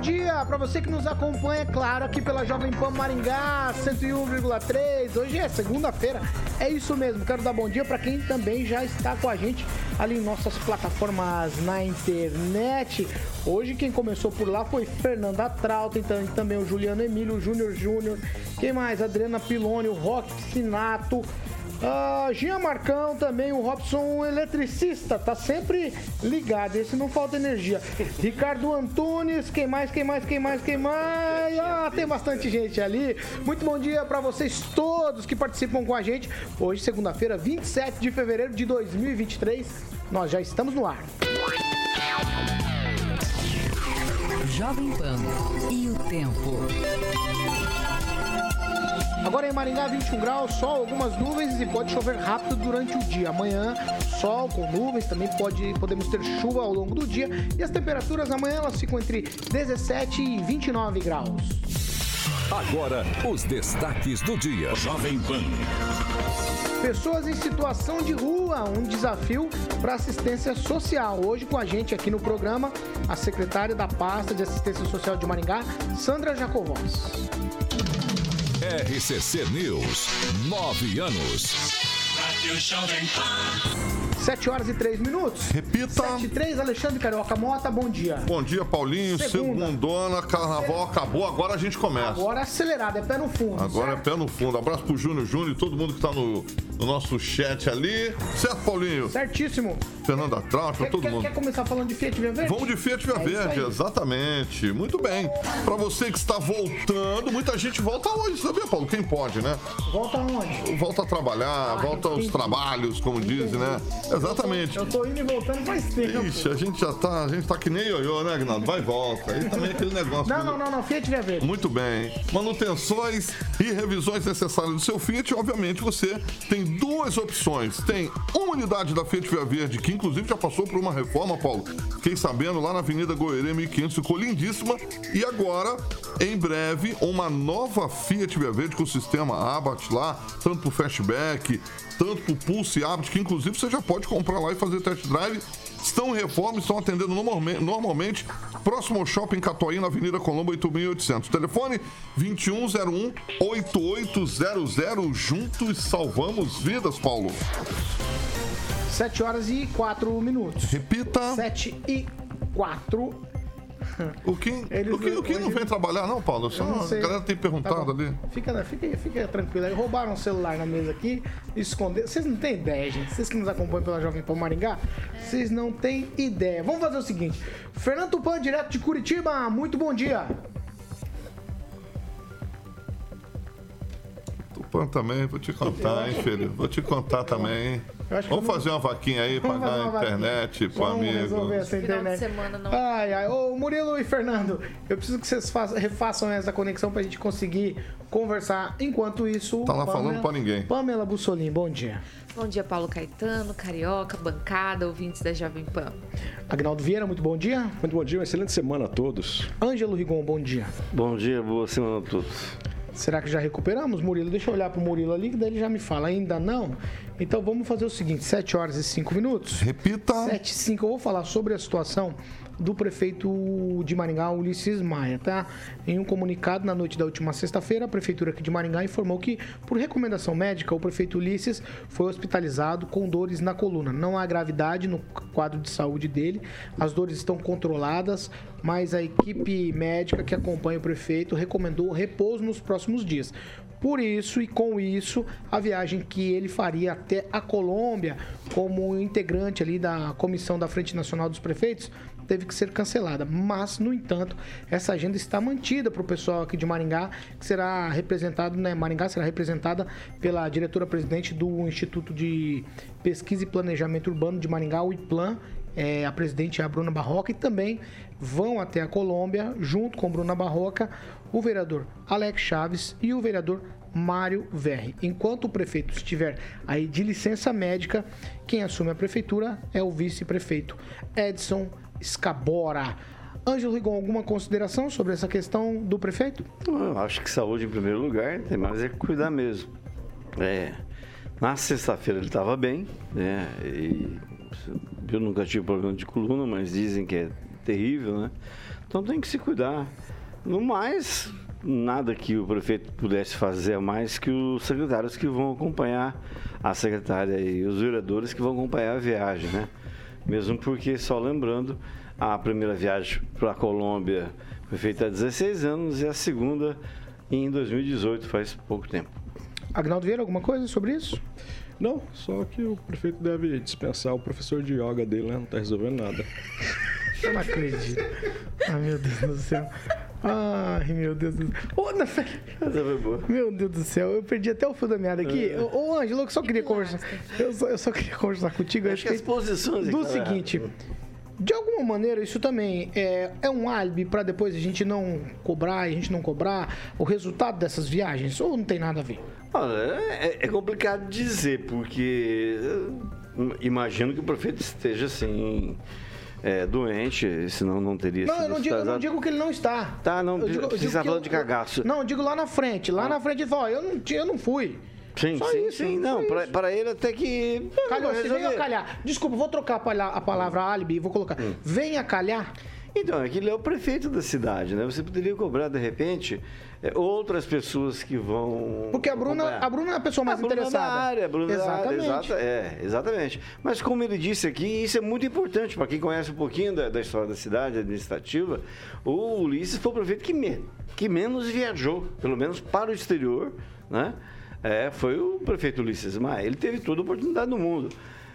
Dia para você que nos acompanha, claro, aqui pela Jovem Pan Maringá 101,3. Hoje é segunda-feira, é isso mesmo. Quero dar bom dia para quem também já está com a gente ali em nossas plataformas na internet. Hoje quem começou por lá foi Fernanda Trauta, então também o Juliano Emílio, Júnior Júnior. Quem mais? Adriana Piloni, o Rock Sinato. Ah, Jean Marcão também, o Robson eletricista, tá sempre ligado, esse não falta energia. Ricardo Antunes, quem mais, quem mais, quem mais, quem mais? Ah, tem bastante gente ali. Muito bom dia para vocês todos que participam com a gente. Hoje, segunda-feira, 27 de fevereiro de 2023, nós já estamos no ar. Jovem Pan e o tempo. Agora em Maringá, 21 graus, sol, algumas nuvens e pode chover rápido durante o dia. Amanhã, sol com nuvens, também pode, podemos ter chuva ao longo do dia. E as temperaturas amanhã elas ficam entre 17 e 29 graus. Agora, os destaques do dia. Jovem Pan. Pessoas em situação de rua, um desafio para assistência social. Hoje com a gente aqui no programa, a secretária da pasta de assistência social de Maringá, Sandra Jacovós. RCC News. Nove anos. Rádio Jovem Pan. 7 horas e 3 minutos. Repita. 7 e 3, Alexandre Carioca Mota, bom dia. Bom dia, Paulinho. Segunda. Segundona, carnaval acabou, agora a gente começa. Agora acelerado, é pé no fundo. Agora é certo? pé no fundo. Abraço pro Júnior Júnior e todo mundo que tá no, no nosso chat ali. Certo, Paulinho? Certíssimo. Fernanda Trausta, Quer, todo quer- mundo. quer começar falando de Fiat Via Verde? Vamos de Fiat Via É Verde, exatamente. Muito bem. Pra você que está voltando, muita gente volta hoje, sabia, Paulo? Quem pode, né? Volta aonde? Volta a trabalhar, volta aos. Trabalhos, como dizem, né? Exatamente. Eu tô indo e voltando faz tempo. Ixi, a gente já tá, a gente tá que nem ioiô, né, Agnaldo? Vai e volta. Aí também é aquele negócio. Não, não, não, não, Fiat Via Verde. Muito bem. Manutenções e revisões necessárias do seu Fiat, obviamente você tem duas opções. Tem uma unidade da Fiat Via Verde, que inclusive já passou por uma reforma, Paulo. Fiquei sabendo, lá na Avenida Goerê 1500, ficou lindíssima. E agora, em breve, uma nova Fiat Via Verde com o sistema Abat lá, tanto pro Fastback, tanto pro Pulse Abat, que inclusive você já pode comprar lá e fazer test drive. Estão em reforma, estão atendendo normalme- normalmente. Próximo ao Shopping Catuaí, na Avenida Colombo 8800. Telefone 2101 8800. Juntos salvamos vidas, Paulo. 7 horas e 4 minutos. Repita. 7 e 4. O Kim, Eles o Kim, o Kim não vem trabalhar, não, Paulo? Só não a galera tem perguntado Tá ali. Fica, fica, fica tranquilo aí. Roubaram o celular na mesa aqui, esconderam. Vocês não têm ideia, gente. Vocês que nos acompanham pela Jovem Pan Maringá, vocês não têm ideia. Vamos fazer o seguinte: Fernando Tupan, direto de Curitiba, muito bom dia. Tupan também, vou te contar, hein, filho? Vou te contar também, hein? Eu acho que Vamos não- fazer uma vaquinha aí, Vamos pagar a internet pro Vamos amigo. resolver essa internet. semana não. Ai, ai. Ô, Murilo e Fernando, eu preciso que vocês façam- refaçam essa conexão pra gente conseguir conversar. Enquanto isso. Tá lá falando pra ninguém. Pamela Bussolim, bom dia. Bom dia, Paulo Caetano, Carioca, bancada, ouvintes da Jovem Pan. Agnaldo Vieira, muito bom dia. Muito bom dia, uma excelente semana a todos. Ângelo Rigon, bom dia. Bom dia, boa semana a todos. Será que já recuperamos, Murilo? Deixa eu olhar pro Murilo ali, que daí ele já me fala. Ainda não? Então vamos fazer o seguinte: 7 horas e 5 minutos. Repita. 7 e 5, eu vou falar sobre a situação do prefeito de Maringá, Ulisses Maia, tá? Em um comunicado na noite da última sexta-feira, a prefeitura aqui de Maringá informou que, por recomendação médica, o prefeito Ulisses foi hospitalizado com dores na coluna. Não há gravidade no quadro de saúde dele, as dores estão controladas, mas a equipe médica que acompanha o prefeito recomendou repouso nos próximos dias. Por isso e com isso, a viagem que ele faria até a Colômbia, como integrante ali da comissão da Frente Nacional dos Prefeitos, teve que ser cancelada. Mas, no entanto, essa agenda está mantida para o pessoal aqui de Maringá, que será representado, né? Maringá será representada pela diretora-presidente do Instituto de Pesquisa e Planejamento Urbano de Maringá, o IPLAN, é, a presidente é a Bruna Barroca, e também vão até a Colômbia, junto com Bruna Barroca, o vereador Alex Chaves e o vereador Mário Verri. Enquanto o prefeito estiver aí de licença médica, quem assume a prefeitura é o vice-prefeito Edson Scabora. Ângelo Rigon, alguma consideração sobre essa questão do prefeito? Eu acho que saúde em primeiro lugar, tem mais é cuidar mesmo. É, na sexta-feira ele estava bem, né? E eu nunca tive problema de coluna, mas dizem que é terrível, né? Então tem que se cuidar. No mais, nada que o prefeito pudesse fazer mais que os secretários que vão acompanhar a secretária e os vereadores que vão acompanhar a viagem, né? Mesmo porque, só lembrando, a primeira viagem para a Colômbia foi feita há 16 anos e a segunda em 2018, faz pouco tempo. Agnaldo Vieira, alguma coisa sobre isso? Não, só que o prefeito deve dispensar o professor de yoga dele, né? Não tá resolvendo nada. Eu não acredito. Ai, meu Deus do céu. Ai, meu Deus do céu. Ô, na fe- Meu Deus do céu, eu perdi até o fio da meada aqui. Ô, ô, Ângelo, eu só queria conversar. Eu só, eu só queria conversar contigo. eu Acho que as posições é Do tá seguinte. De alguma maneira, isso também é, é um álibi para depois a gente não cobrar e a gente não cobrar o resultado dessas viagens? Ou não tem nada a ver? Olha, é, é complicado dizer, porque eh, imagino que o prefeito esteja assim, é, doente, senão não teria Não, sido eu não digo, eu não digo que ele não está. Tá, não, Eu digo- você está falando eu- de cagaço. Não, eu digo lá na frente. Lá na frente ele fala, ó, eu não, eu não fui. Sim, Só sim, isso, sim. Não, isso. para ele até que. Calhou, você veio a calhar. Desculpa, vou trocar a, palha- a palavra álibi e vou colocar. Hum. Venha calhar. Então, é que ele é o prefeito da cidade, né? Você poderia cobrar, de repente, é, outras pessoas que vão. Porque a Bruna, acompanhar. a Bruna é a pessoa mais a Bruna interessada. Da área, a Bruna da área, Exatamente. exata- é, exatamente. Mas como ele disse aqui, isso é muito importante para quem conhece um pouquinho da, da história da cidade administrativa. O Ulisses foi o prefeito que, me- que menos viajou, pelo menos para o exterior, né? É, foi o prefeito Ulisses Maia. Ele teve toda a oportunidade do mundo.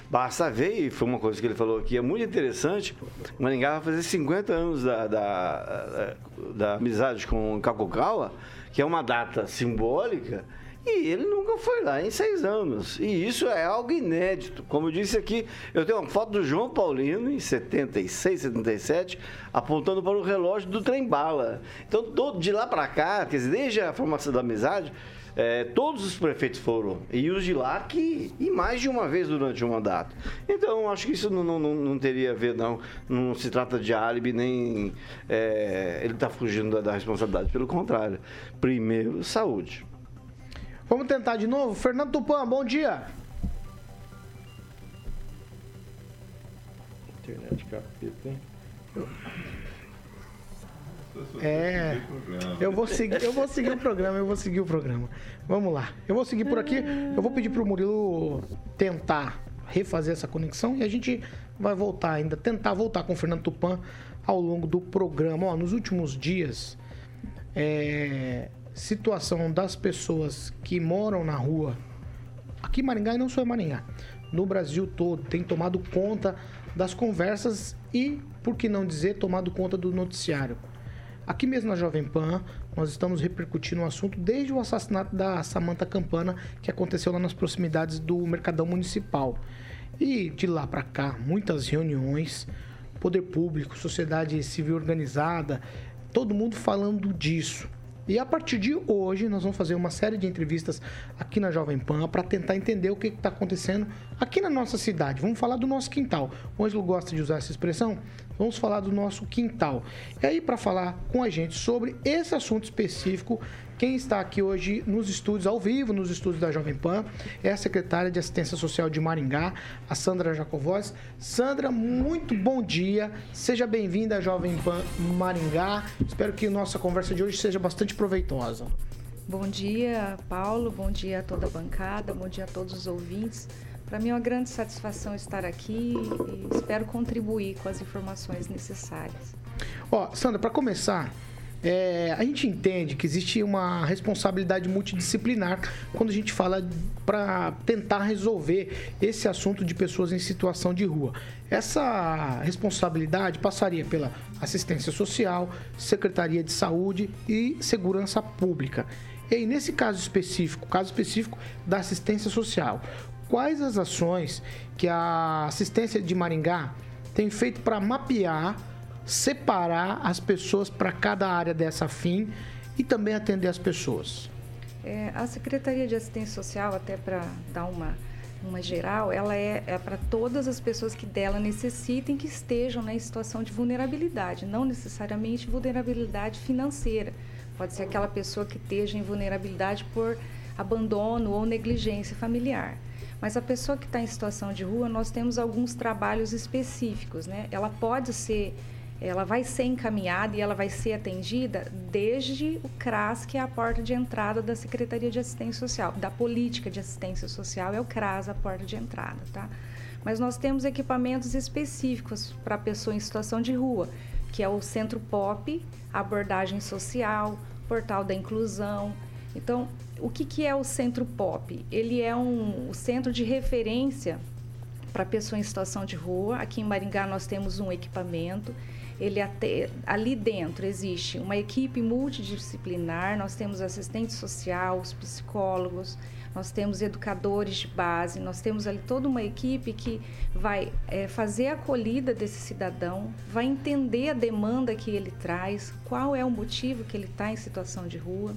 Basta ver, e foi uma coisa que ele falou aqui, é muito interessante. Maringá vai fazer 50 anos da, da, da amizade com Kakukawa, que é uma data simbólica, e ele nunca foi lá em seis anos. E isso é algo inédito. Como eu disse aqui, eu tenho uma foto do João Paulino, em 76, 77, apontando para o relógio do trem-bala. Então, todo, de lá para cá, quer dizer, desde a formação da amizade, é, todos os prefeitos foram. E os de lá que. E mais de uma vez durante o mandato. Então, acho que isso não, não, não- teria a ver, não. Não se trata de álibi, nem. é, ele está fugindo da, da responsabilidade. Pelo contrário. Primeiro, saúde. Vamos tentar de novo? Fernando Tupan, bom dia. Internet capeta, hein? É. Eu vou seguir, eu vou seguir o programa, eu vou seguir o programa. Vamos lá. Eu vou seguir por aqui. Eu vou pedir pro Murilo tentar refazer essa conexão e a gente vai voltar ainda, tentar voltar com o Fernando Tupan ao longo do programa. Ó, nos últimos dias, é, situação das pessoas que moram na rua, aqui em Maringá e não só em Maringá, no Brasil todo, tem tomado conta das conversas e, por que não dizer, tomado conta do noticiário. Aqui mesmo na Jovem Pan, nós estamos repercutindo o assunto desde o assassinato da Samantha Campana, que aconteceu lá nas proximidades do Mercadão Municipal. E de lá para cá, muitas reuniões, poder público, sociedade civil organizada, todo mundo falando disso. E a partir de hoje, nós vamos fazer uma série de entrevistas aqui na Jovem Pan para tentar entender o que está acontecendo aqui na nossa cidade. Vamos falar do nosso quintal. O Ângelo gosta de usar essa expressão. Vamos falar do nosso quintal. E aí, para falar com a gente sobre esse assunto específico, quem está aqui hoje nos estúdios, ao vivo, nos estúdios da Jovem Pan, é a secretária de Assistência Social de Maringá, a Sandra Jacovós. Sandra, muito bom dia. Seja bem-vinda à Jovem Pan Maringá. Espero que a nossa conversa de hoje seja bastante proveitosa. Bom dia, Paulo. Bom dia a toda a bancada. Bom dia a todos os ouvintes. Para mim é uma grande satisfação estar aqui e espero contribuir com as informações necessárias. Ó, Sandra, para começar, é, a gente entende que existe uma responsabilidade multidisciplinar quando a gente fala para tentar resolver esse assunto de pessoas em situação de rua. Essa responsabilidade passaria pela assistência social, Secretaria de Saúde e Segurança Pública. E aí, nesse caso específico, caso específico da assistência social, quais as ações que a assistência de Maringá tem feito para mapear, separar as pessoas para cada área dessa fim e também atender as pessoas? É, a Secretaria de Assistência Social, até para dar uma, uma geral, ela é, é para todas as pessoas que dela necessitem que estejam né, em situação de vulnerabilidade, não necessariamente vulnerabilidade financeira. Pode ser aquela pessoa que esteja em vulnerabilidade por abandono ou negligência familiar. Mas a pessoa que está em situação de rua, nós temos alguns trabalhos específicos, né? Ela pode ser, ela vai ser encaminhada e ela vai ser atendida desde o CRAS, que é a porta de entrada da Secretaria de Assistência Social, da Política de Assistência Social, é o CRAS a porta de entrada, tá? Mas nós temos equipamentos específicos para pessoa em situação de rua, que é o Centro POP, abordagem social, portal da inclusão. Então, o que, que é o Centro POP? Ele é um, o centro de referência para pessoa em situação de rua. Aqui em Maringá nós temos um equipamento. Ele até, ali dentro existe uma equipe multidisciplinar, nós temos assistente social, os psicólogos, nós temos educadores de base, nós temos ali toda uma equipe que vai é, fazer a acolhida desse cidadão, vai entender a demanda que ele traz, qual é o motivo que ele está em situação de rua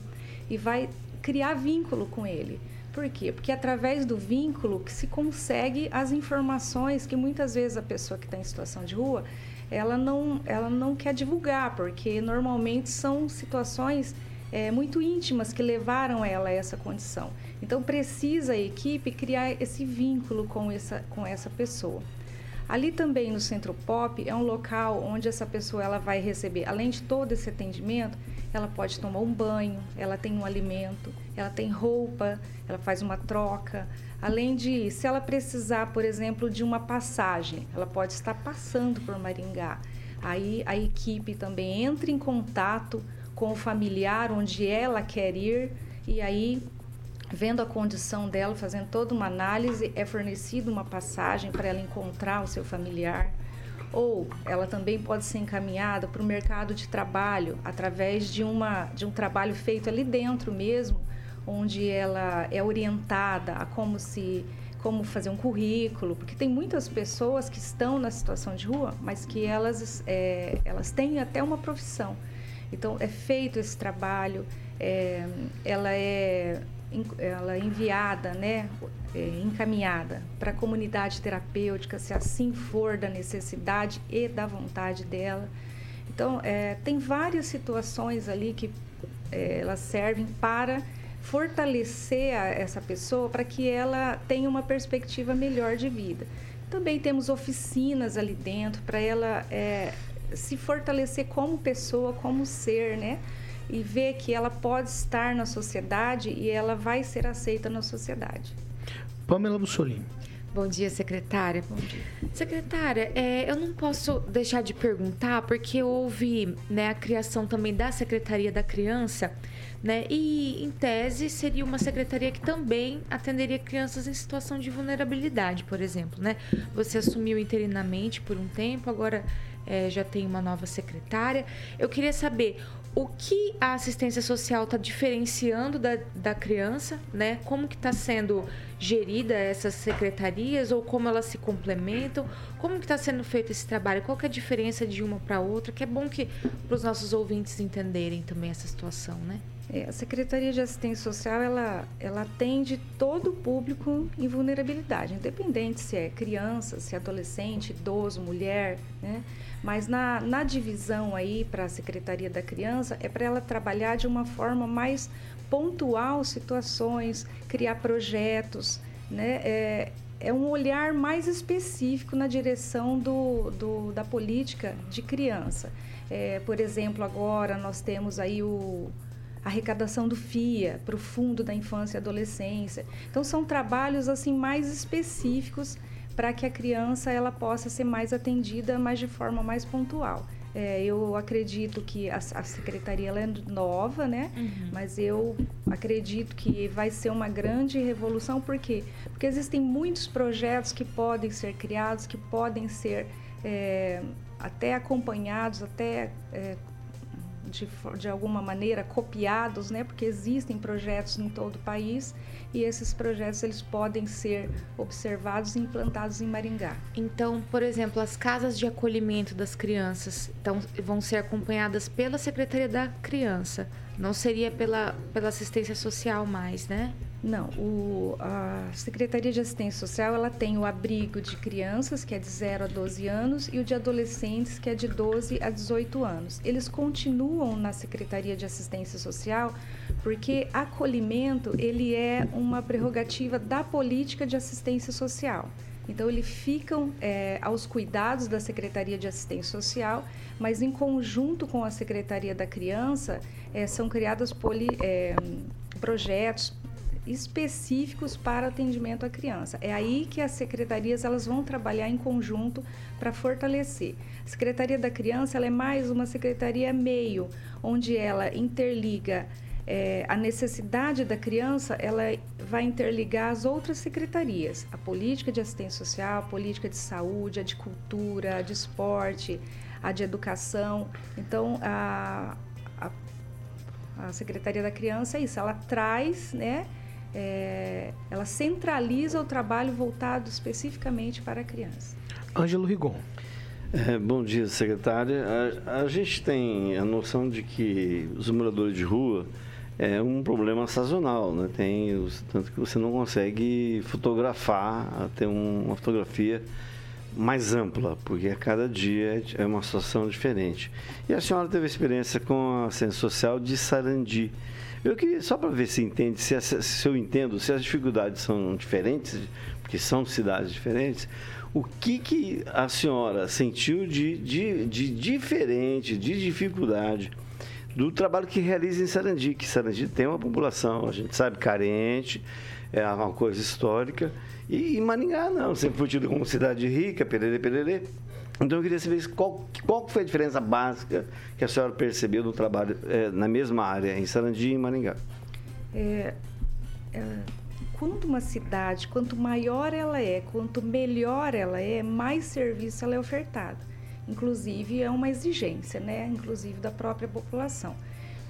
e vai criar vínculo com ele. Por quê? Porque é através do vínculo que se consegue as informações que muitas vezes a pessoa que está em situação de rua ela não, ela não quer divulgar, porque normalmente são situações é, muito íntimas que levaram ela a essa condição. Então precisa a equipe criar esse vínculo com essa, com essa pessoa. Ali também no Centro Pop é um local onde essa pessoa ela vai receber, além de todo esse atendimento, ela pode tomar um banho, ela tem um alimento, ela tem roupa, ela faz uma troca. Além de, se ela precisar, por exemplo, de uma passagem, ela pode estar passando por Maringá. Aí a equipe também entra em contato com o familiar onde ela quer ir e aí vendo a condição dela, fazendo toda uma análise, é fornecida uma passagem para ela encontrar o seu familiar ou ela também pode ser encaminhada para o mercado de trabalho através de, uma, de um trabalho feito ali dentro mesmo, onde ela é orientada a como se como fazer um currículo, porque tem muitas pessoas que estão na situação de rua, mas que elas, é, elas têm até uma profissão. Então é feito esse trabalho, é, ela é ela é enviada, né, é, encaminhada para a comunidade terapêutica, se assim for da necessidade e da vontade dela. Então, é, tem várias situações ali que é, elas servem para fortalecer a, essa pessoa para que ela tenha uma perspectiva melhor de vida. Também temos oficinas ali dentro para ela é, se fortalecer como pessoa, como ser, né? E ver que ela pode estar na sociedade e ela vai ser aceita na sociedade. Pamela Bussolini. Bom dia, secretária. Bom dia. Secretária, é, eu não posso deixar de perguntar, porque houve né, a criação também da Secretaria da Criança, né? E, em tese, seria uma secretaria que também atenderia crianças em situação de vulnerabilidade, por exemplo, né? Você assumiu interinamente por um tempo, agora é, já tem uma nova secretária. Eu queria saber o que a assistência social está diferenciando da, da criança, né? Como que está sendo gerida essas secretarias ou como elas se complementam? Como que está sendo feito esse trabalho? Qual que é a diferença de uma para outra? Que é bom que para os nossos ouvintes entenderem também essa situação, né? É, a Secretaria de Assistência Social ela, ela atende todo o público em vulnerabilidade, independente se é criança, se é adolescente, idoso, mulher, né? Mas na, na divisão aí para a Secretaria da Criança é para ela trabalhar de uma forma mais pontual situações, criar projetos, né? É, é um olhar mais específico na direção do, do da política de criança. É, por exemplo, agora nós temos aí o arrecadação do FIA para o Fundo da Infância e Adolescência. Então são trabalhos assim mais específicos para que a criança ela possa ser mais atendida, mas de forma mais pontual. É, eu acredito que a, a secretaria é nova, né? Uhum. Mas eu acredito que vai ser uma grande revolução, por quê? Porque existem muitos projetos que podem ser criados, que podem ser é, até acompanhados, até é, de, de alguma maneira copiados, né? Porque existem projetos em todo o país e esses projetos eles podem ser observados e implantados em Maringá. Então, por exemplo, as casas de acolhimento das crianças então, vão ser acompanhadas pela Secretaria da Criança. Não seria pela, pela assistência social mais, né? Não, o- a Secretaria de Assistência Social ela tem o abrigo de crianças, que é de 0 a 12 anos, e o de adolescentes, que é de 12 a 18 anos. Eles continuam na Secretaria de Assistência Social porque acolhimento ele é uma prerrogativa da política de assistência social. Então, eles ficam eh, aos cuidados da Secretaria de Assistência Social, mas em conjunto com a Secretaria da Criança, eh, são criados poli- eh, projetos específicos para atendimento à criança. É aí que as secretarias elas vão trabalhar em conjunto para fortalecer. A Secretaria da Criança ela é mais uma secretaria meio, onde ela interliga eh, a necessidade da criança, ela vai interligar as outras secretarias, a política de assistência social, a política de saúde, a de cultura, a de esporte, a de educação. Então, a, a a Secretaria da Criança é isso, ela traz, né, é, ela centraliza o trabalho voltado especificamente para a criança. Ângelo Rigon. É, bom dia, secretária. A, a gente tem a noção de que os moradores de rua é um problema sazonal, né? Tem os, tanto que você não consegue fotografar, ter um- uma fotografia mais ampla, porque a cada dia é uma situação diferente. E a senhora teve experiência com a ciência social de Sarandi. Eu queria, só para ver se entende, se, essa- se eu entendo, se as dificuldades são diferentes, porque são cidades diferentes, o que, que a senhora sentiu de, de, de diferente, de dificuldade do trabalho que realiza em Sarandi? Que Sarandi tem uma população, a gente sabe, carente, é uma coisa histórica. E, e Maringá não, sempre foi tido como cidade rica, pererê, pererê. Então eu queria saber qual, qual foi a diferença básica que a senhora percebeu do trabalho eh, na mesma área, em Sarandi e em Maringá. É, é, quando uma cidade, quanto maior ela é, quanto melhor ela é, mais serviço ela é ofertada. Inclusive é uma exigência, né? Inclusive da própria população.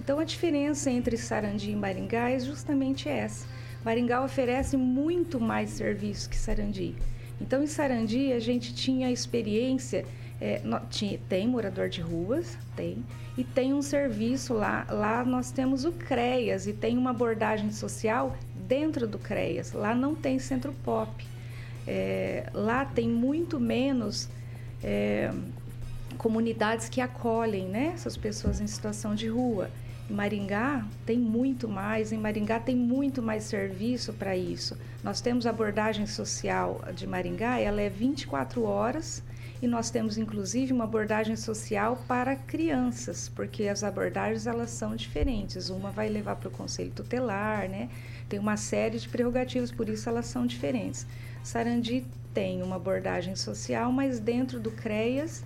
Então a diferença entre Sarandi e Maringá é justamente essa. Maringá oferece muito mais serviço que Sarandi. Então em Sarandi a gente tinha experiência, é, nó- tinha- tem morador de ruas, tem, e tem um serviço lá. Lá nós temos o CREAS e tem uma abordagem social dentro do CREAS. Lá não tem centro pop. É, lá tem muito menos é, comunidades que acolhem né, essas pessoas em situação de rua. Maringá tem muito mais, em Maringá tem muito mais serviço para isso. Nós temos abordagem social de Maringá, ela é 24 horas e nós temos inclusive uma abordagem social para crianças, porque as abordagens elas são diferentes. Uma vai levar para o conselho tutelar, né? Tem uma série de prerrogativas, por isso elas são diferentes. Sarandi tem uma abordagem social, mas dentro do CREAS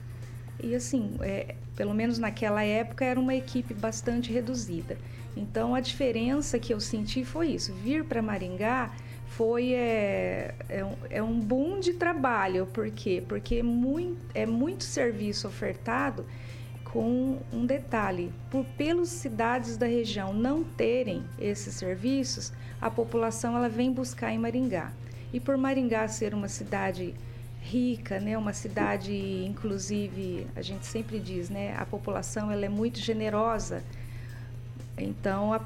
e assim, é, pelo menos naquela época era uma equipe bastante reduzida. Então a diferença que eu senti foi isso. Vir para Maringá foi é, é, um, é um boom de trabalho. Por quê? Porque é muito, é muito serviço ofertado com um detalhe. Por pelas cidades da região não terem esses serviços, a população ela vem buscar em Maringá. E por Maringá ser uma cidade rica, né, uma cidade inclusive, a gente sempre diz, né, a população ela é muito generosa. Então a,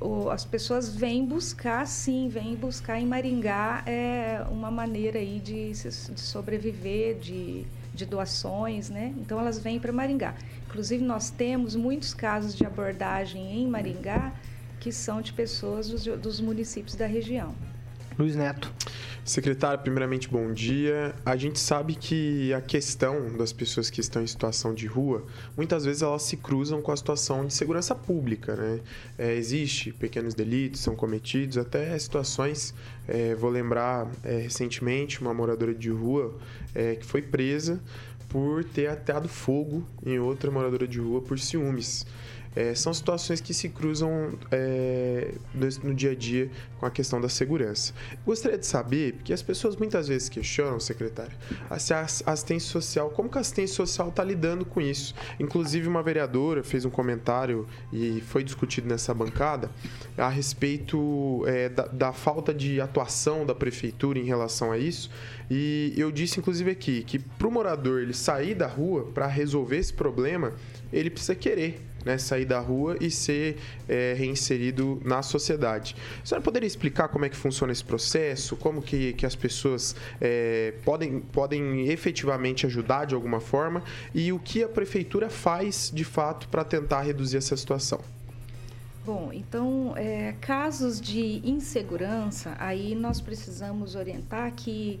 o, as pessoas vêm buscar, sim, vêm buscar em Maringá é, uma maneira aí de, de sobreviver, de, de doações, né? Então elas vêm para Maringá. Inclusive nós temos muitos casos de abordagem em Maringá que são de pessoas dos, dos municípios da região. Luiz Neto. Secretário, primeiramente, bom dia. A gente sabe que a questão das pessoas que estão em situação de rua, muitas vezes elas se cruzam com a situação de segurança pública, né? É, existe pequenos delitos, são cometidos, até situações, é, vou lembrar é, recentemente, uma moradora de rua é, que foi presa por ter ateado fogo em outra moradora de rua por ciúmes. É, são situações que se cruzam é, no, no dia a dia com a questão da segurança. Gostaria de saber, porque as pessoas muitas vezes questionam, secretário, se a assistência social, como que a assistência social está lidando com isso? Inclusive, uma vereadora fez um comentário e foi discutido nessa bancada a respeito é, da, da falta de atuação da prefeitura em relação a isso. E eu disse, inclusive, aqui que para o morador ele sair da rua para resolver esse problema, ele precisa querer né, sair da rua e ser é, reinserido na sociedade. A senhora poderia explicar como é que funciona esse processo? Como que, que as pessoas é, podem, podem efetivamente ajudar de alguma forma? E o que a prefeitura faz, de fato, para tentar reduzir essa situação? Bom, então, é, casos de insegurança, aí nós precisamos orientar que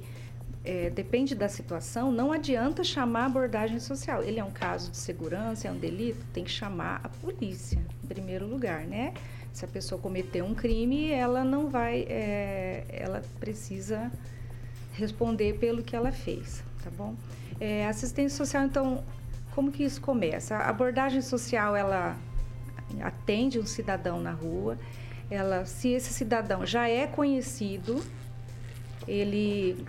é, depende da situação, não adianta chamar a abordagem social. Ele é um caso de segurança, é um delito, tem que chamar a polícia, em primeiro lugar, né? Se a pessoa cometeu um crime, ela não vai, é, ela precisa responder pelo que ela fez, tá bom? É, assistência social, então, como que isso começa? A abordagem social, ela atende um cidadão na rua, ela, se esse cidadão já é conhecido, ele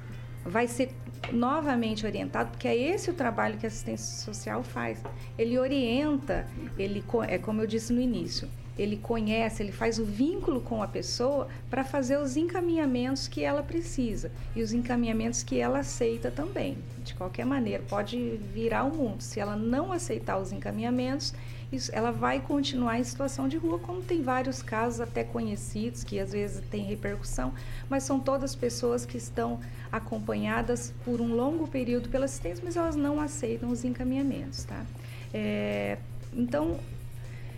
vai ser novamente orientado, porque é esse o trabalho que a assistência social faz. Ele orienta, ele é como eu disse no início, ele conhece, ele faz o vínculo com a pessoa para fazer os encaminhamentos que ela precisa e os encaminhamentos que ela aceita também. De qualquer maneira, pode virar o mundo. Se ela não aceitar os encaminhamentos, ela vai continuar em situação de rua, como tem vários casos até conhecidos, que às vezes tem repercussão, mas são todas pessoas que estão acompanhadas por um longo período pela assistência, mas elas não aceitam os encaminhamentos, tá? É, então,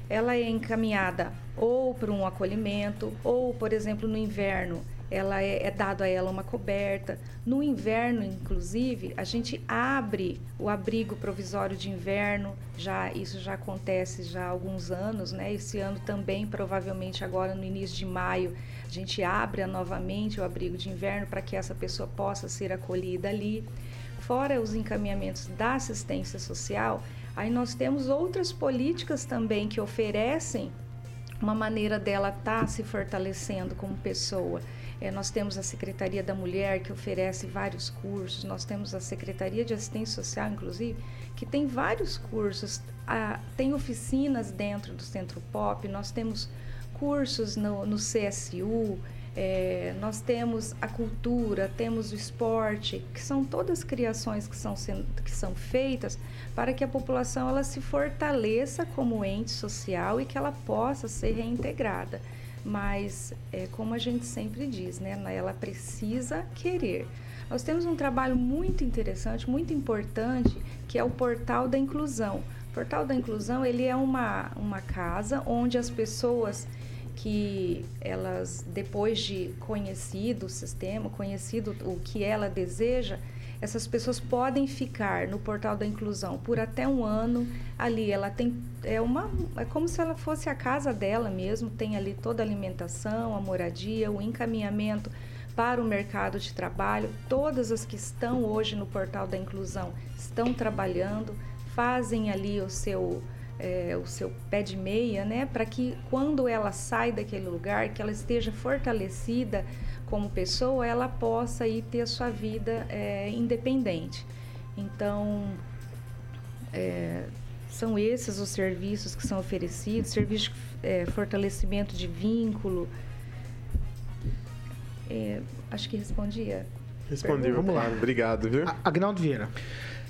ela é encaminhada ou para um acolhimento, ou, por exemplo, no inverno, ela é, é dado a ela uma coberta. No inverno, inclusive, a gente abre o abrigo provisório de inverno. Já isso já acontece já há alguns anos, né? Esse ano também, provavelmente agora no início de maio, a gente abre novamente o abrigo de inverno para que essa pessoa possa ser acolhida ali. Fora os encaminhamentos da assistência social, aí nós temos outras políticas também que oferecem uma maneira dela estar tá se fortalecendo como pessoa. É, nós temos a Secretaria da Mulher, que oferece vários cursos, nós temos a Secretaria de Assistência Social, inclusive, que tem vários cursos, ah, tem oficinas dentro do Centro Pop, nós temos cursos no, no CSU, é, nós temos a cultura, temos o esporte, que são todas criações que são, que são feitas para que a população ela se fortaleça como ente social e que ela possa ser reintegrada mas é, como a gente sempre diz, né, ela precisa querer. Nós temos um trabalho muito interessante, muito importante, que é o Portal da Inclusão. O Portal da Inclusão ele é uma, uma casa onde as pessoas que elas, depois de conhecido o sistema, conhecido o que ela deseja, essas pessoas podem ficar no portal da inclusão por até um ano. Ali ela tem é uma é como se ela fosse a casa dela mesmo, tem ali toda a alimentação, a moradia, o encaminhamento para o mercado de trabalho. Todas as que estão hoje no portal da inclusão estão trabalhando, fazem ali o seu é, o seu pé de meia, né, para que quando ela sai daquele lugar, que ela esteja fortalecida como pessoa, ela possa ir ter a sua vida é, independente. Então, é, são esses os serviços que são oferecidos, serviço de é, fortalecimento de vínculo. É, acho que respondia. Respondeu. Vamos lá. Obrigado, viu? Agnaldo Vieira.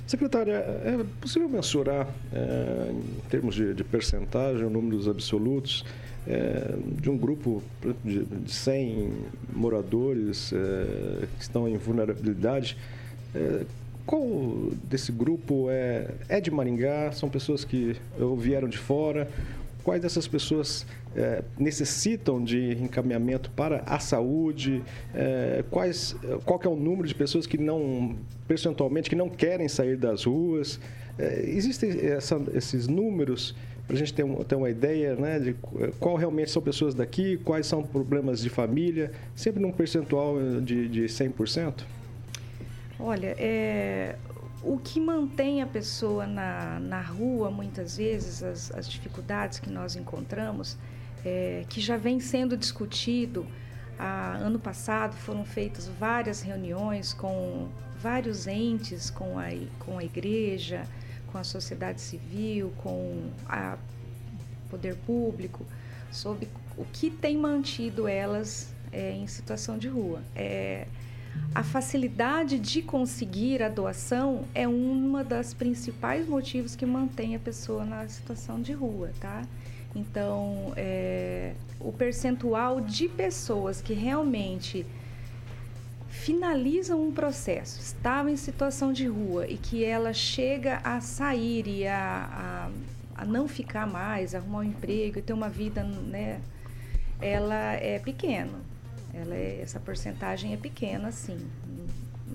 Secretária, é possível mensurar, é, em termos de, de percentagem, o número dos absolutos é, de um grupo de, de 100 moradores é, que estão em vulnerabilidade. É, qual desse grupo é, é de Maringá? São pessoas que vieram de fora? Quais dessas pessoas é, necessitam de encaminhamento para a saúde? É, quais, qual é o número de pessoas que não, percentualmente, que não querem sair das ruas? É, existem essa, esses números para a gente ter, um, ter, uma ideia né, de qual realmente são pessoas daqui, quais são problemas de família, sempre num percentual de, de 100%? Olha, é, o que mantém a pessoa na, na rua, muitas vezes, as, as dificuldades que nós encontramos, é, que já vem sendo discutido. Ah, ano passado foram feitas várias reuniões com vários entes, com a, com a igreja, com a sociedade civil, com o poder público, sobre o que tem mantido elas é, em situação de rua. É, a facilidade de conseguir a doação é uma das principais motivos que mantém a pessoa na situação de rua, tá? Então, é, o percentual de pessoas que realmente finalizam um processo, estava em situação de rua e que ela chega a sair e a, a, a não ficar mais, arrumar um emprego e ter uma vida, né? Ela é pequeno. Ela é, essa porcentagem é pequena, sim.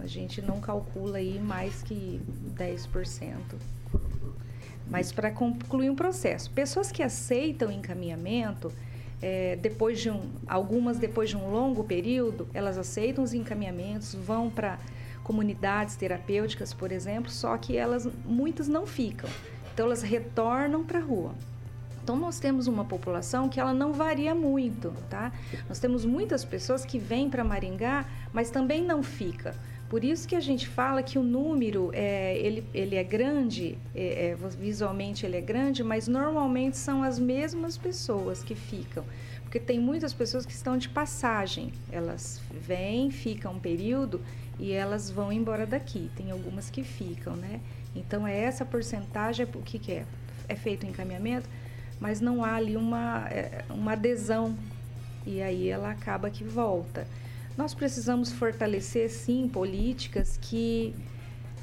A gente não calcula aí mais que 10%. Mas para concluir um processo, pessoas que aceitam encaminhamento, é, depois de um, algumas depois de um longo período, elas aceitam os encaminhamentos, vão para comunidades terapêuticas, por exemplo, só que elas muitas não ficam. Então elas retornam para a rua. Então nós temos uma população que ela não varia muito, tá? Nós temos muitas pessoas que vêm para Maringá, mas também não fica. Por isso que a gente fala que o número é, ele, ele é grande, é, é, visualmente ele é grande, mas normalmente são as mesmas pessoas que ficam. Porque tem muitas pessoas que estão de passagem. Elas vêm, ficam um período e elas vão embora daqui. Tem algumas que ficam, né? Então é essa porcentagem, o que, que é? É feito o encaminhamento mas não há ali uma, é, uma adesão e aí ela acaba que volta. Nós precisamos fortalecer, sim, políticas que,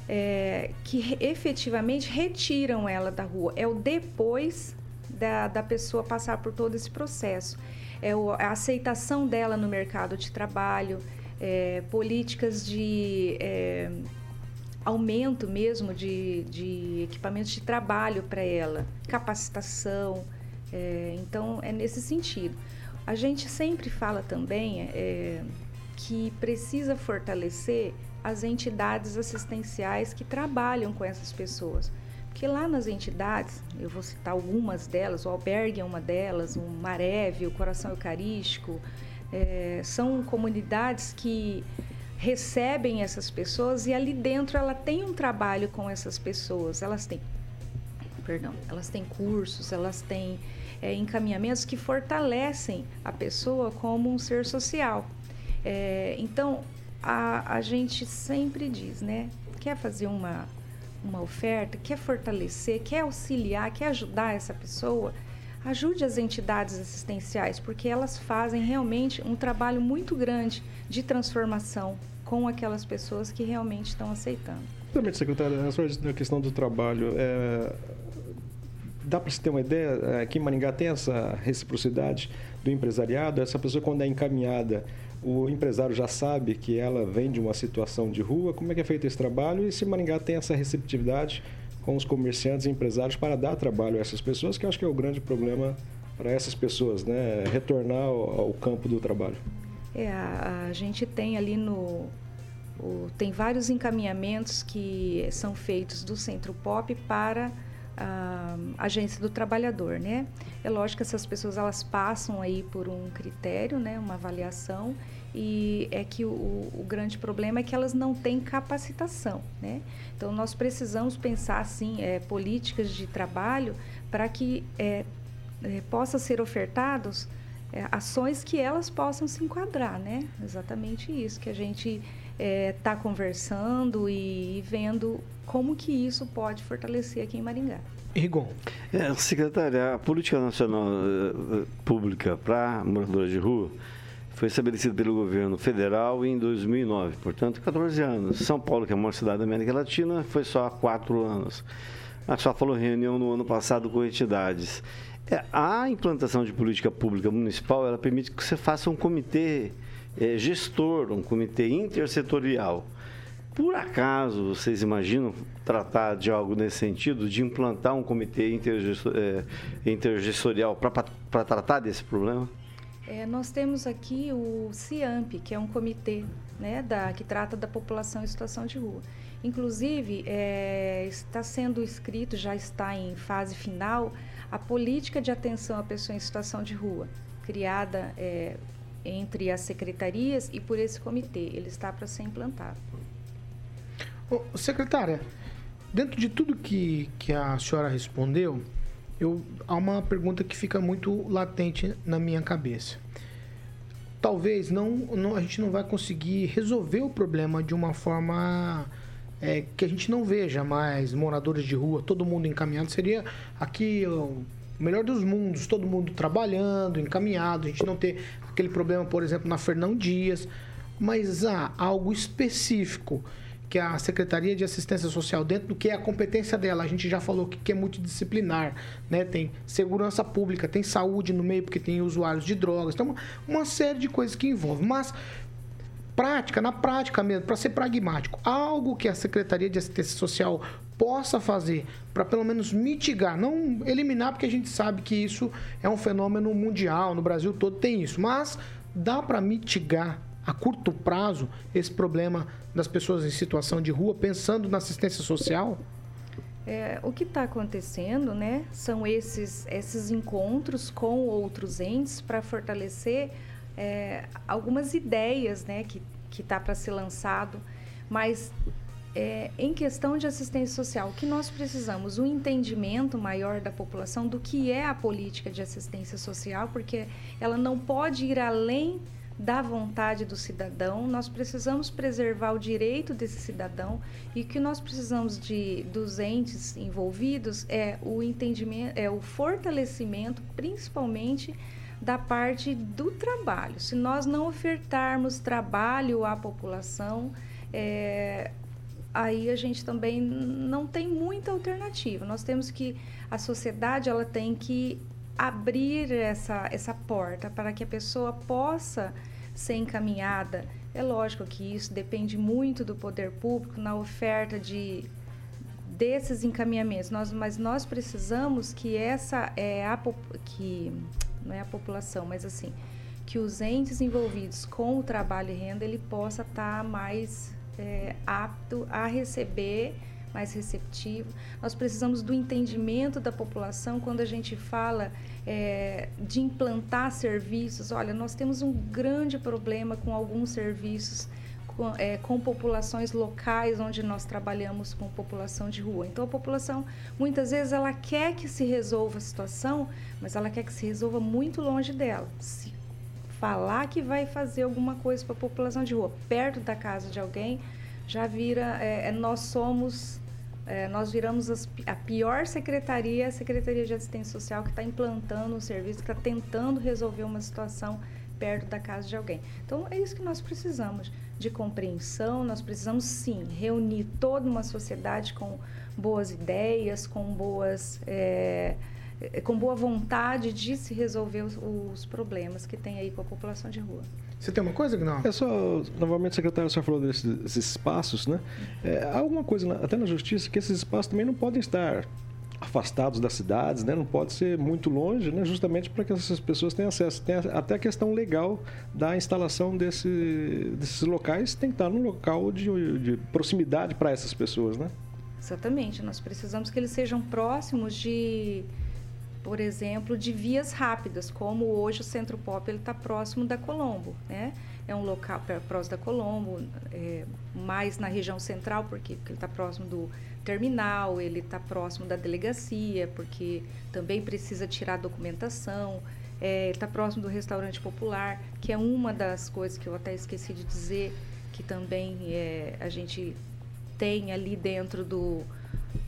é, que efetivamente retiram ela da rua. É o depois da, da pessoa passar por todo esse processo. É o, a aceitação dela no mercado de trabalho, é, políticas de é, aumento mesmo de, de equipamentos de trabalho para ela, capacitação. É, então, é nesse sentido. A gente sempre fala também é, que precisa fortalecer as entidades assistenciais que trabalham com essas pessoas. Porque lá nas entidades, eu vou citar algumas delas, o Albergue é uma delas, o Mareve, o Coração Eucarístico, é, são comunidades que recebem essas pessoas e ali dentro ela tem um trabalho com essas pessoas. Elas têm, perdão, elas têm cursos, elas têm é, encaminhamentos que fortalecem a pessoa como um ser social. É, então a, a gente sempre diz, né? Quer fazer uma uma oferta, quer fortalecer, quer auxiliar, quer ajudar essa pessoa, ajude as entidades assistenciais, porque elas fazem realmente um trabalho muito grande de transformação com aquelas pessoas que realmente estão aceitando. Exatamente, secretária, na questão do trabalho, é, dá para se ter uma ideia, aqui em Maringá tem essa reciprocidade do empresariado, essa pessoa quando é encaminhada, o empresário já sabe que ela vem de uma situação de rua, como é que é feito esse trabalho e se Maringá tem essa receptividade com os comerciantes e empresários para dar trabalho a essas pessoas, que eu acho que é o grande problema para essas pessoas, né? Retornar ao, ao campo do trabalho. É, a, a gente tem ali no. O, tem vários encaminhamentos que são feitos do Centro Pop para a agência do trabalhador, né? É lógico que essas pessoas elas passam aí por um critério, né? Uma avaliação e é que o, o grande problema é que elas não têm capacitação, né? Então nós precisamos pensar assim é, políticas de trabalho para que é, é, possa ser ofertados é, ações que elas possam se enquadrar, né? Exatamente isso que a gente está é, conversando e vendo como que isso pode fortalecer aqui em Maringá. Rigon. É, secretária, a Política Nacional uh, Pública para moradores de rua foi estabelecida pelo governo federal em 2009, portanto, 14 anos. São Paulo, que é a maior cidade da América Latina, foi só há 4 anos. A só falou reunião no ano passado com entidades. É, a implantação de política pública municipal, ela permite que você faça um comitê é, gestor, um comitê intersetorial. Por acaso, vocês imaginam tratar de algo nesse sentido, de implantar um comitê é, intergestorial para tratar desse problema? É, nós temos aqui o CIAMP, que é um comitê né, da, que trata da população em situação de rua. Inclusive, é, está sendo escrito, já está em fase final, a política de atenção à pessoa em situação de rua, criada é, entre as secretarias e por esse comitê. Ele está para ser implantado. Ô, secretária, dentro de tudo que, que a senhora respondeu, eu, há uma pergunta que fica muito latente na minha cabeça. Talvez não, não a gente não vai conseguir resolver o problema de uma forma é, que a gente não veja mais moradores de rua, todo mundo encaminhado. Seria aqui o melhor dos mundos, todo mundo trabalhando, encaminhado, a gente não ter aquele problema, por exemplo, na Fernão Dias. Mas há algo específico que a Secretaria de Assistência Social, dentro do que é a competência dela, a gente já falou que, que é multidisciplinar, né? Tem segurança pública, tem saúde no meio, porque tem usuários de drogas, então uma, uma série de coisas que envolve. Mas prática, na prática mesmo, para ser pragmático, algo que a Secretaria de Assistência Social possa fazer para pelo menos mitigar, não eliminar, porque a gente sabe que isso é um fenômeno mundial, no Brasil todo tem isso, mas dá para mitigar a curto prazo esse problema das pessoas em situação de rua, pensando na assistência social? É, o que está acontecendo, né, são esses, esses encontros com outros entes para fortalecer é, algumas ideias, né, que que está para ser lançado, mas é, em questão de assistência social, o que nós precisamos? Um entendimento maior da população do que é a política de assistência social, porque ela não pode ir além da vontade do cidadão, nós precisamos preservar o direito desse cidadão e que nós precisamos de dos entes envolvidos é o entendimento, é o fortalecimento, principalmente da parte do trabalho. Se nós não ofertarmos trabalho à população, é, aí a gente também não tem muita alternativa. Nós temos que a sociedade ela tem que abrir essa, essa porta para que a pessoa possa ser encaminhada. É lógico que isso depende muito do poder público na oferta de desses encaminhamentos. Nós, mas nós precisamos que essa é a que não é a população, mas assim que os entes envolvidos com o trabalho e renda ele possa estar tá mais é, apto a receber mais receptivo. Nós precisamos do entendimento da população quando a gente fala é, de implantar serviços. Olha, nós temos um grande problema com alguns serviços com, é, com, populações locais onde nós trabalhamos com população de rua. Então a população muitas vezes ela quer que se resolva a situação, mas ela quer que se resolva muito longe dela. Se falar que vai fazer alguma coisa para a população de rua perto da casa de alguém, já vira é, é nós somos é, nós viramos as, a pior secretaria, a Secretaria de Assistência Social, que está implantando um serviço, que está tentando resolver uma situação perto da casa de alguém. Então, é isso que nós precisamos, de compreensão, nós precisamos, sim, reunir toda uma sociedade com boas ideias, com boas... É, com boa vontade de se resolver os, os problemas que tem aí com a população de rua. Você tem uma coisa, não? É só, novamente, secretário, você falou desses, desses espaços, né? É, há alguma coisa, até na justiça, que esses espaços também não podem estar afastados das cidades, né? Não pode ser muito longe, né? Justamente para que essas pessoas tenham acesso. Tem até a questão legal da instalação desse, desses locais, tem que estar num local de, de proximidade para essas pessoas, né? Exatamente. Nós precisamos que eles sejam próximos de por exemplo, de vias rápidas, como hoje o Centro Pop está próximo da Colombo, né? É um local próximo da Colombo, é, mais na região central, porque, porque ele está próximo do terminal, ele está próximo da delegacia, porque também precisa tirar documentação. É, está próximo do restaurante popular, que é uma das coisas que eu até esqueci de dizer, que também é, a gente tem ali dentro do,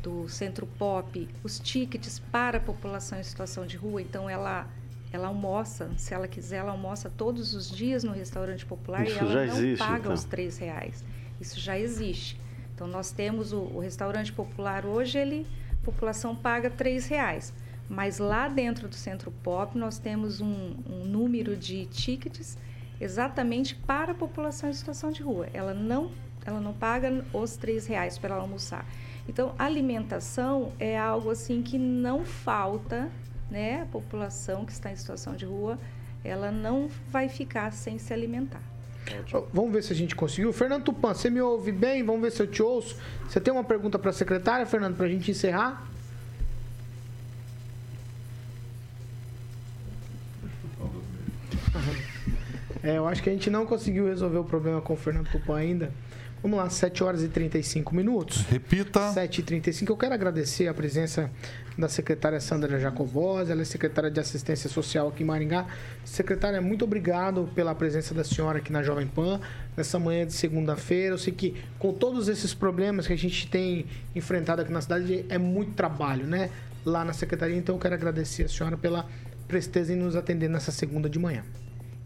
do Centro Pop os tickets para a população em situação de rua. Então, ela ela almoça, se ela quiser, ela almoça todos os dias no restaurante popular Isso e ela já não existe, paga então. os três reais. Isso já existe. Então nós temos o, o restaurante popular hoje, ele a população paga três reais. Mas lá dentro do Centro Pop nós temos um, um número de tickets exatamente para a população em situação de rua. Ela não, ela não paga os três reais para ela almoçar. Então, alimentação é algo assim que não falta, né? A população que está em situação de rua, ela não vai ficar sem se alimentar. Vamos ver se a gente conseguiu. Fernando Tupan, você me ouve bem? Vamos ver se eu te ouço. Você tem uma pergunta para a secretária, Fernando, para a gente encerrar? É, eu acho que a gente não conseguiu resolver o problema com o Fernando Tupan ainda. Vamos lá, 7 horas e 35 minutos. Repita. 7 e 35 Eu quero agradecer a presença da secretária Sandra Jacobós, ela é secretária de Assistência Social aqui em Maringá. Secretária, muito obrigado pela presença da senhora aqui na Jovem Pan, nessa manhã de segunda-feira. Eu sei que com todos esses problemas que a gente tem enfrentado aqui na cidade, é muito trabalho, né? Lá na secretaria, então eu quero agradecer a senhora pela presteza em nos atender nessa segunda de manhã.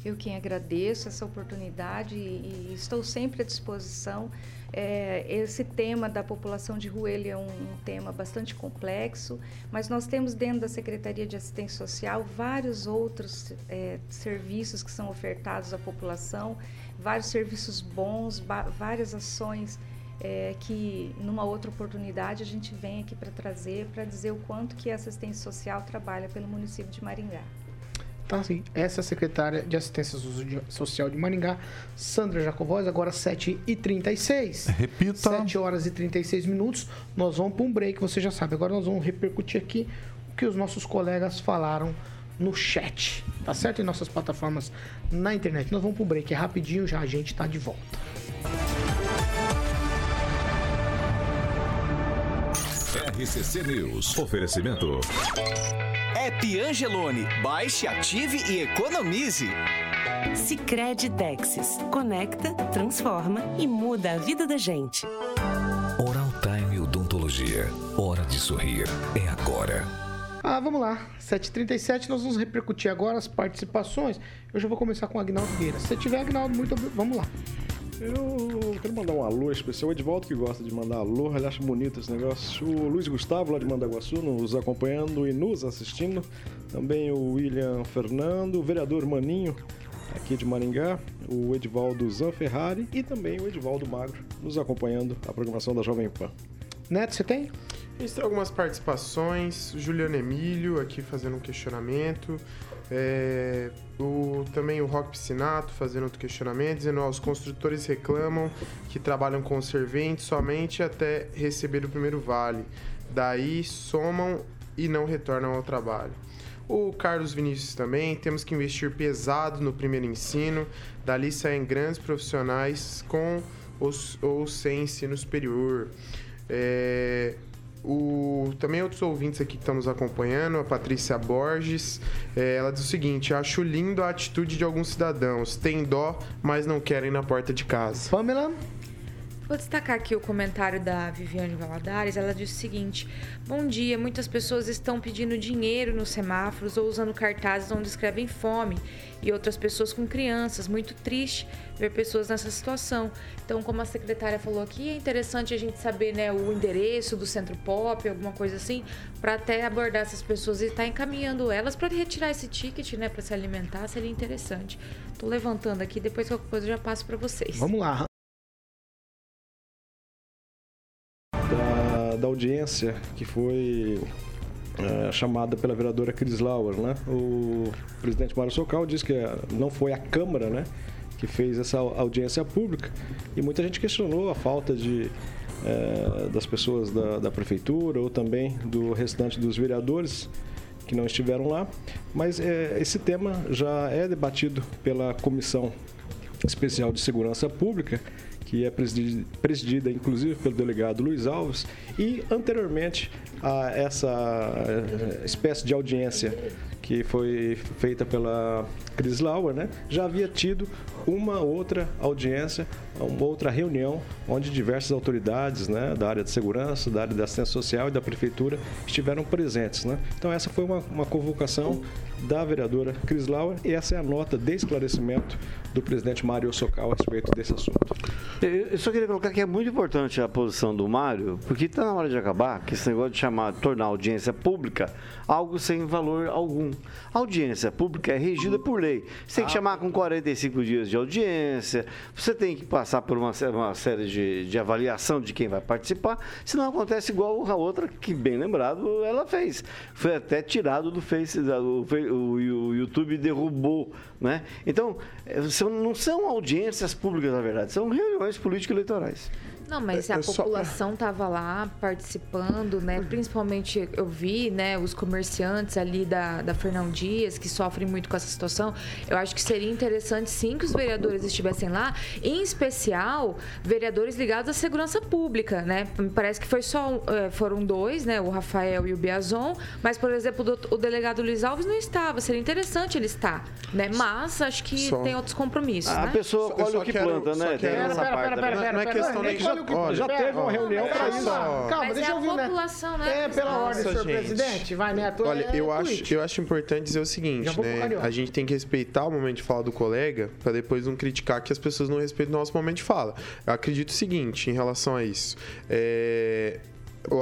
Eu quem agradeço essa oportunidade e, estou sempre à disposição. É, esse tema da população de rua ele é um, um, tema bastante complexo, mas nós temos dentro da Secretaria de Assistência Social vários outros é, serviços que são ofertados à população, vários serviços bons, várias ações é, que numa outra oportunidade a gente vem aqui para trazer, para dizer o quanto que a assistência social trabalha pelo município de Maringá. Tá, assim, essa é a secretária de Assistência Social de Maringá, Sandra Jacobós, agora 7h36. Repita. 7 horas e 36 minutos. Nós vamos para um break, você já sabe. Agora nós vamos repercutir aqui o que os nossos colegas falaram no chat, tá certo? Em nossas plataformas na internet. Nós vamos para um break, é rapidinho, já a gente está de volta. RCC News. Oferecimento. App Angelone. Baixe, ative e economize. Sicredi Texas. Conecta, transforma e muda a vida da gente. Oral Time Odontologia. Hora de sorrir. É agora. Ah, vamos lá. 7h37, nós vamos repercutir agora as participações. Eu já vou começar com o Agnaldo Gueira. Se tiver, Agnaldo, muito Vamos lá. Eu quero mandar um alô especial. O Edvaldo que gosta de mandar alô, ele acha bonito esse negócio. O Luiz Gustavo, lá de Mandaguaçu, nos acompanhando e nos assistindo. Também o William Fernando, o vereador Maninho, aqui de Maringá. O Edvaldo Zanferrari e também o Edvaldo Magro, nos acompanhando a programação da Jovem Pan. Neto, você tem? A gente tem algumas participações. Juliano Emílio aqui fazendo um questionamento. É, o, também o Rock Piscinato fazendo outro questionamento, dizendo que os construtores reclamam que trabalham com serventes somente até receber o primeiro vale. Daí somam e não retornam ao trabalho. O Carlos Vinícius também, temos que investir pesado no primeiro ensino, dali saem grandes profissionais com os, ou sem ensino superior. É, o, também outros ouvintes aqui que estão nos acompanhando, a Patrícia Borges, é, ela diz o seguinte: acho lindo a atitude de alguns cidadãos. Tem dó, mas não querem na porta de casa. Pamela? Vou destacar aqui o comentário da Viviane Valadares. Ela diz o seguinte: Bom dia, muitas pessoas estão pedindo dinheiro nos semáforos ou usando cartazes onde escrevem fome e outras pessoas com crianças. Muito triste ver pessoas nessa situação. Então, como a secretária falou aqui, é interessante a gente saber né, o endereço do centro pop, alguma coisa assim, para até abordar essas pessoas e estar tá encaminhando elas para retirar esse ticket, né, para se alimentar, seria interessante. Estou levantando aqui, depois qualquer coisa eu já passo para vocês. Vamos lá. Da audiência que foi é, chamada pela vereadora Cris Lauer, né? O presidente Mário Socal disse que não foi a Câmara, né, que fez essa audiência pública e muita gente questionou a falta de é, das pessoas da, da prefeitura ou também do restante dos vereadores que não estiveram lá, mas é, esse tema já é debatido pela Comissão Especial de Segurança Pública que é presidida, presidida inclusive pelo delegado Luiz Alves, e anteriormente a essa eh, espécie de audiência que foi feita pela Cris Lauer, né, já havia tido uma outra audiência, uma outra reunião, onde diversas autoridades né, da área de segurança, da área da assistência social e da prefeitura estiveram presentes. Né? Então, essa foi uma, uma convocação da vereadora Cris Lauer e essa é a nota de esclarecimento do presidente Mário Socal a respeito desse assunto. Eu só queria colocar que é muito importante a posição do Mário, porque está na hora de acabar que esse negócio de chamar, tornar a audiência pública algo sem valor algum. A audiência pública é regida por lei. Você tem que chamar com 45 dias de audiência, você tem que passar por uma, uma série de, de avaliação de quem vai participar, senão acontece igual a outra que, bem lembrado, ela fez. Foi até tirado do Face, o, o, o YouTube derrubou, né? Então, eh, são, não são audiências públicas, na verdade, são reuniões político-eleitorais. Não, mas É- a é só- população estava lá participando, né? Principalmente eu vi, né, os comerciantes ali da, da Fernão Dias que sofrem muito com essa situação. Eu acho que seria interessante sim que os vereadores estivessem lá, em especial vereadores ligados à segurança pública, né? Me parece que foi só eh, foram dois, né, o Rafael e o Biazon, mas por exemplo, o delegado Luiz Alves não estava. Seria interessante ele estar, né? Mas acho que Só- tem outros compromissos, A né? pessoa só o que quero- planta, né? quero- Pera, parte pera, também. pera, Não é pera, questão pera, nem olha o que- olha, já teve uma reunião pra isso. só. Calma, Mas deixa é eu ouvir, né? população, né? É, pela ordem, Nossa, senhor gente. presidente. Vai, Neto. Olha, é eu acho, eu acho importante dizer o seguinte, né? A gente tem que respeitar o momento de fala do colega para depois não criticar que as pessoas não respeitam o nosso momento de fala. Eu acredito o seguinte em relação a isso. É,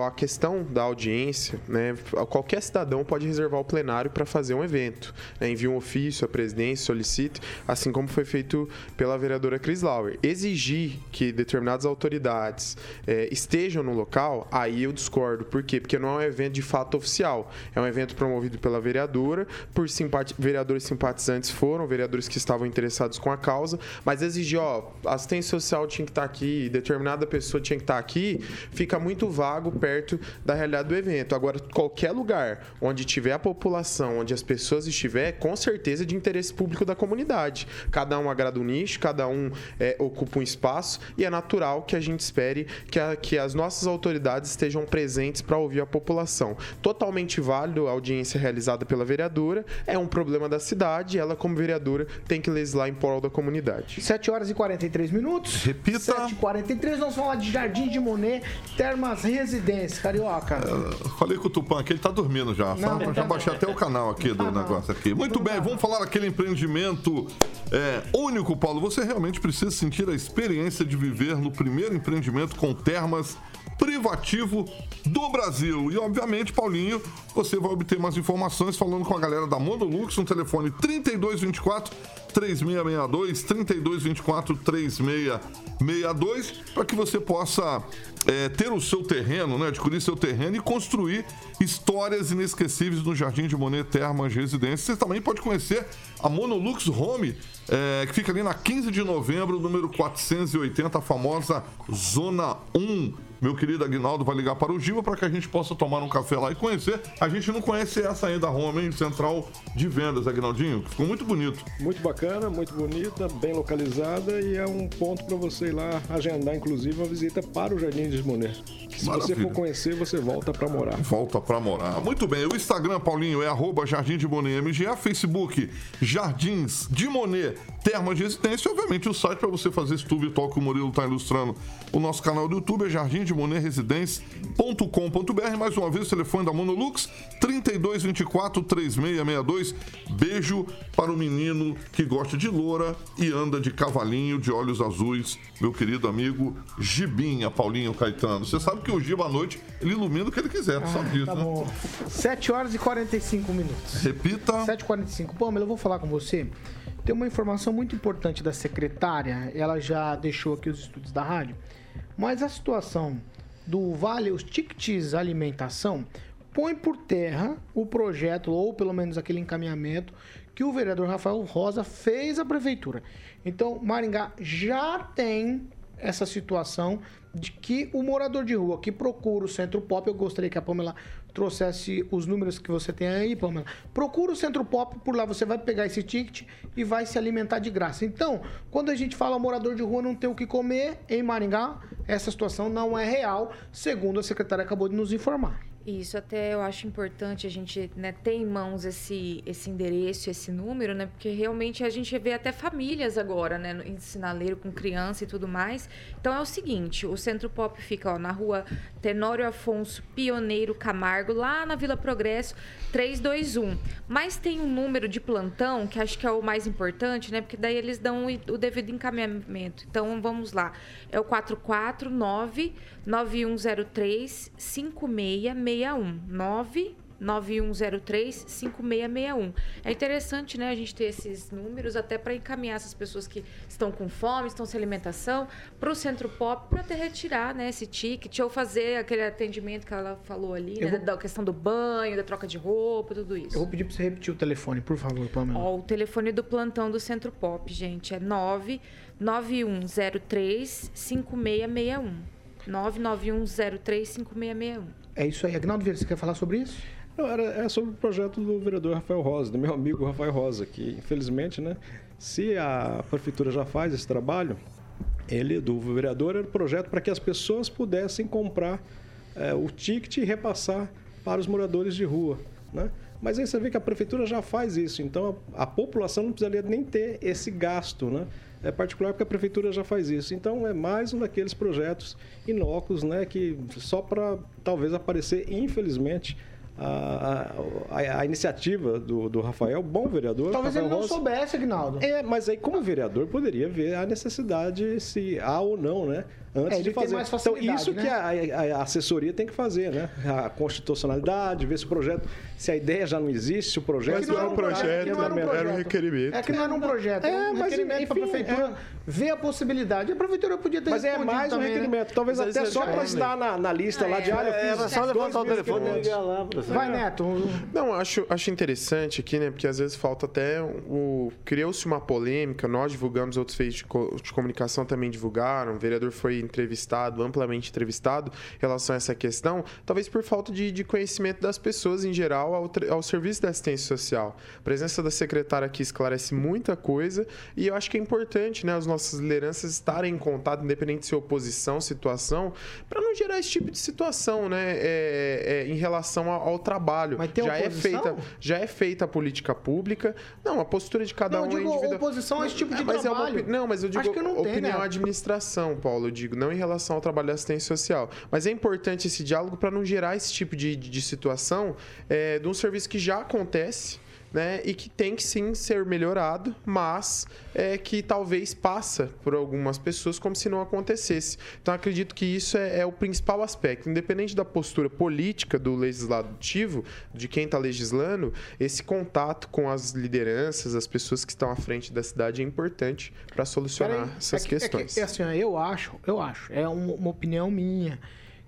a questão da audiência, né, qualquer cidadão pode reservar o plenário para fazer um evento. Né, envia um ofício à presidência, solicita, assim como foi feito pela vereadora Cris Lauer. Exigir que determinadas autoridades eh, estejam no local, aí eu discordo. Por quê? Porque não é um evento de fato oficial. É um evento promovido pela vereadora, por simpati vereadores simpatizantes foram, vereadores que estavam interessados com a causa, mas exigir, ó, assistência social tinha que estar aqui, determinada pessoa tinha que estar aqui, fica muito vago perto da realidade do evento. Agora, qualquer lugar onde tiver a população, onde as pessoas estiver, com certeza é de interesse público da comunidade. Cada um agrada um nicho, cada um é, ocupa um espaço e é natural que a gente espere que, a- que as nossas autoridades estejam presentes para ouvir a população. Totalmente válido a audiência realizada pela vereadora, é um problema da cidade e ela, como vereadora, tem que legislar em prol da comunidade. 7 horas e 43 minutos. Repita. 7 e 43 nós vamos falar de Jardim de Monet, Termas Residência, Carioca. Falei com o Tupã aqui, ele tá dormindo já. Não, Tá? não já tá baixei até o canal aqui do negócio aqui. Muito bem, vamos falar daquele empreendimento é, único, Paulo. Você realmente precisa sentir a experiência de viver no primeiro empreendimento com termas privativo do Brasil. E, obviamente, Paulinho, você vai obter mais informações falando com a galera da Monolux no telefone 3224 3662, 3224 3662, para que você possa é, ter o seu terreno, né? Adquirir seu terreno e construir histórias inesquecíveis no Jardim de Monet Termas Residência. Você também pode conhecer a Monolux Home, é, que fica ali na 15 de novembro, número 480, a famosa Zona 1. Meu querido Aguinaldo vai ligar para o Giba para que a gente possa tomar um café lá e conhecer. A gente não conhece essa ainda, a Home, hein? Central de Vendas, Aguinaldinho, que ficou muito bonito. Muito bacana, muito bonita, bem localizada e é um ponto para você ir lá agendar, inclusive, uma visita para o Jardim de Monet. Se você Maravilha. for conhecer, você volta para morar. Volta pra morar. Muito bem, o Instagram, Paulinho, é arroba Jardim de Monet MGA, Facebook, Jardins de Monet, Termas de Residência, e obviamente o site para você fazer esse tubo virtual que o Murilo está ilustrando. O nosso canal do YouTube é Jardim de Monet Residência.com.br. Mais uma vez, o telefone da Monolux, 3224 3662. Beijo para o menino que gosta de loura e anda de cavalinho de olhos azuis, meu querido amigo Gibinha, Paulinho Caetano. Você sabe que o Giba à noite ele ilumina o que ele quiser, tu sabe disso, Tá né? bom. 7 horas e 45 minutos. Repita. 7h45. Pamela, eu vou falar com você. Tem uma informação muito importante da secretária. Ela já deixou aqui os estudos da rádio. Mas a situação do Vale, os tickets alimentação, põe por terra o projeto, ou pelo menos aquele encaminhamento, que o vereador Rafael Rosa fez à prefeitura. Então, Maringá já tem essa situação de que o morador de rua que procura o Centro Pop, eu gostaria que a Pamela trouxesse os números que você tem aí, Pamela. Procura o Centro Pop, por lá você vai pegar esse ticket e vai se alimentar de graça. Então, quando a gente fala morador de rua não tem o que comer em Maringá, essa situação não é real, segundo a secretária acabou de nos informar. Isso até eu acho importante a gente né, ter em mãos esse, esse endereço, esse número, né? Porque realmente a gente vê até famílias agora, né? Em sinaleiro com criança e tudo mais. Então é o seguinte, o Centro Pop fica ó, na rua Tenório Afonso Pioneiro Camargo, lá na Vila Progresso 321. Mas tem um número de plantão, que acho que é o mais importante, né? Porque daí eles dão o devido encaminhamento. Então vamos lá. É o 449 9103 5661. 9 9103 5661. É interessante, né, a gente ter esses números até para encaminhar essas pessoas que estão com fome, estão sem alimentação, para o Centro Pop para até retirar, né, esse ticket ou fazer aquele atendimento que ela falou ali, né, vou- da questão do banho, da troca de roupa, tudo isso. Eu vou pedir pra você repetir o telefone, por favor, Pamela. Ó, o telefone do plantão do Centro Pop, gente, é 99103 5661. 99103 5661. É isso aí. Agnaldo Vieira, você quer falar sobre isso? Não, era, é sobre o projeto do vereador Rafael Rosa, do meu amigo Rafael Rosa, que infelizmente, né, se a prefeitura já faz esse trabalho, ele, do vereador, era o projeto para que as pessoas pudessem comprar é, o ticket e repassar para os moradores de rua, né? Mas aí você vê que a prefeitura já faz isso, então a, a população não precisaria nem ter esse gasto, né? É particular porque a prefeitura já faz isso. Então é mais um daqueles projetos inócuos, né? Que só para talvez aparecer, infelizmente, a, a, a iniciativa do, do Rafael, bom vereador. Talvez Rafael ele não Rosa. soubesse, Agnaldo. É, mas aí como vereador poderia ver a necessidade se há ou não, né? Antes É, de fazer. mais então isso né? que a, a- assessoria tem que fazer, né? A constitucionalidade, ver se o projeto, se a ideia já não existe, se o projeto Mas não era um projeto, era um requerimento. É que não era um projeto, é, É, um mas, requerimento para a prefeitura ver a possibilidade. A prefeitura podia ter Mas é mais um né? requerimento, talvez Mas até eles só para estar na, na lista lá de É, área. eu Era só levantar o telefone e ligar lá. Vai, Neto. Não, acho, acho interessante aqui, né? Porque às vezes falta até o. Criou-se uma polêmica, nós divulgamos, outros feitos de, de comunicação também divulgaram, o vereador foi entrevistado, amplamente entrevistado em relação a essa questão, talvez por falta de, de conhecimento das pessoas em geral ao, ao serviço da assistência social. A presença da secretária aqui esclarece muita coisa e eu acho que é importante, né, as nossas lideranças estarem em contato, independente de ser oposição, situação, para não gerar esse tipo de situação, né, é, é, em relação ao, ao trabalho. Tem já é feita já é feita a política pública. Não, a postura de cada Não, um eu é digo individual. oposição a esse tipo de É uma trabalho. opi- não, mas eu digo não tem, opinião né? à administração, Paulo, eu digo, não em relação ao trabalho da assistência social. Mas é importante esse diálogo para não gerar esse tipo de, de, de situação é, de um serviço que já acontece. Né, e que tem que sim ser melhorado, mas é, que talvez passa por algumas pessoas como se não acontecesse. Então acredito que isso é, é o principal aspecto, independente da postura política do legislativo, de quem está legislando, esse contato com as lideranças, as pessoas que estão à frente da cidade é importante para solucionar Peraí, essas é que- é que- questões. É, assim, ó, eu acho, eu acho, é um- uma opinião minha,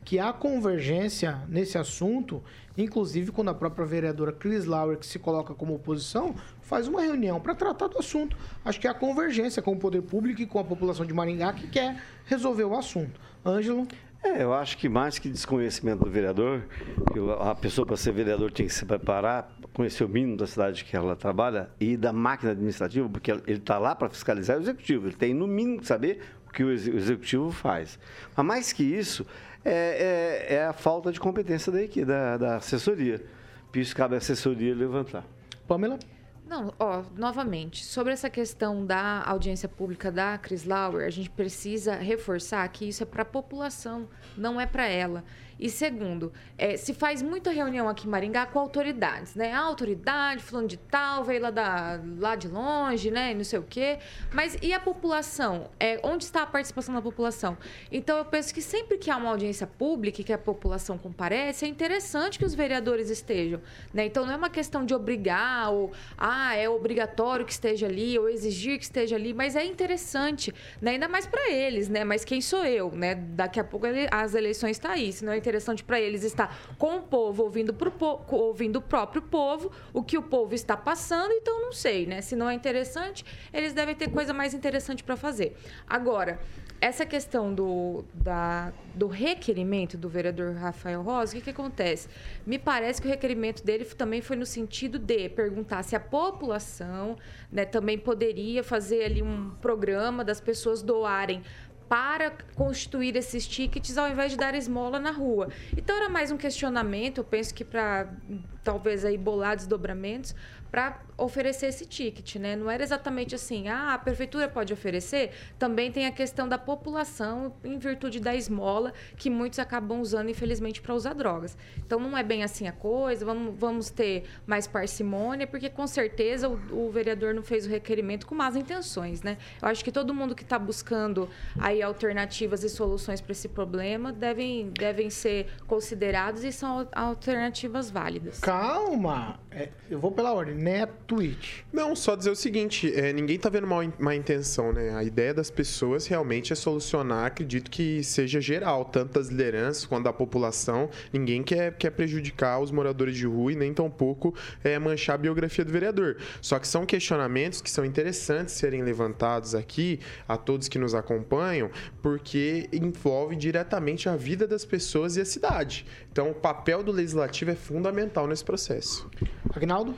que há convergência nesse assunto, inclusive quando a própria vereadora Cris Lauer, que se coloca como oposição, faz uma reunião para tratar do assunto. Acho que há convergência com o poder público e com a população de Maringá que quer resolver o assunto. Ângelo? É, eu acho que mais que desconhecimento do vereador, a pessoa para ser vereador tem que se preparar, conhecer o mínimo da cidade que ela trabalha e da máquina administrativa, porque ele está lá para fiscalizar o executivo. Ele tem, no mínimo, que saber que o exe- o executivo faz. Mas mais que isso, é, é- é a falta de competência da equipe, da, da assessoria. Por isso cabe à assessoria levantar. Pamela? Não, ó, novamente, sobre essa questão da audiência pública da Chris Lauer, a gente precisa reforçar que isso é para a população, não é para ela. E segundo, é, se faz muita reunião aqui em Maringá com autoridades, né? A autoridade, fulano de tal, veio lá, da, lá de longe, né? Não sei o quê. Mas e a população? É, onde está a participação da população? Então, eu penso que sempre que há uma audiência pública e que a população comparece, é interessante que os vereadores estejam, né? Então, não é uma questão de obrigar ou, ah, é obrigatório que esteja ali ou exigir que esteja ali, mas é interessante, né? Ainda mais para eles, né? Mas quem sou eu, né? Daqui a pouco as eleições estão aí, se não é interessante para eles estar com o povo, ouvindo, pro po- ouvindo o próprio povo, o que o povo está passando, então não sei, né? Se não é interessante, eles devem ter coisa mais interessante para fazer. Agora, essa questão do, da, do requerimento do vereador Rafael Rosa, o que, que acontece? Me parece que o requerimento dele também foi no sentido de perguntar se a população né, também poderia fazer ali um programa das pessoas doarem para constituir esses tickets ao invés de dar esmola na rua. Então era mais um questionamento, eu penso que para talvez aí bolar desdobramentos para oferecer esse ticket, né? Não era exatamente assim, ah, a prefeitura pode oferecer. Também tem a questão da população em virtude da esmola que muitos acabam usando infelizmente para usar drogas. Então não é bem assim a coisa. Vamos, vamos ter mais parcimônia, porque com certeza o, o vereador não fez o requerimento com más intenções, né? Eu acho que todo mundo que está buscando aí alternativas e soluções para esse problema devem devem ser considerados e são alternativas válidas. Calma, É, eu vou pela ordem. Neto Twitch. Não, só dizer o seguinte, é, ninguém tá vendo mal, má intenção, né? A ideia das pessoas realmente é solucionar, acredito que seja geral, tanto das lideranças quanto da população. Ninguém quer, quer prejudicar os moradores de rua e nem tampouco é, manchar a biografia do vereador. Só que são questionamentos que são interessantes serem levantados aqui a todos que nos acompanham, porque envolve diretamente a vida das pessoas e a cidade. Então, o papel do legislativo é fundamental nesse processo. Agnaldo?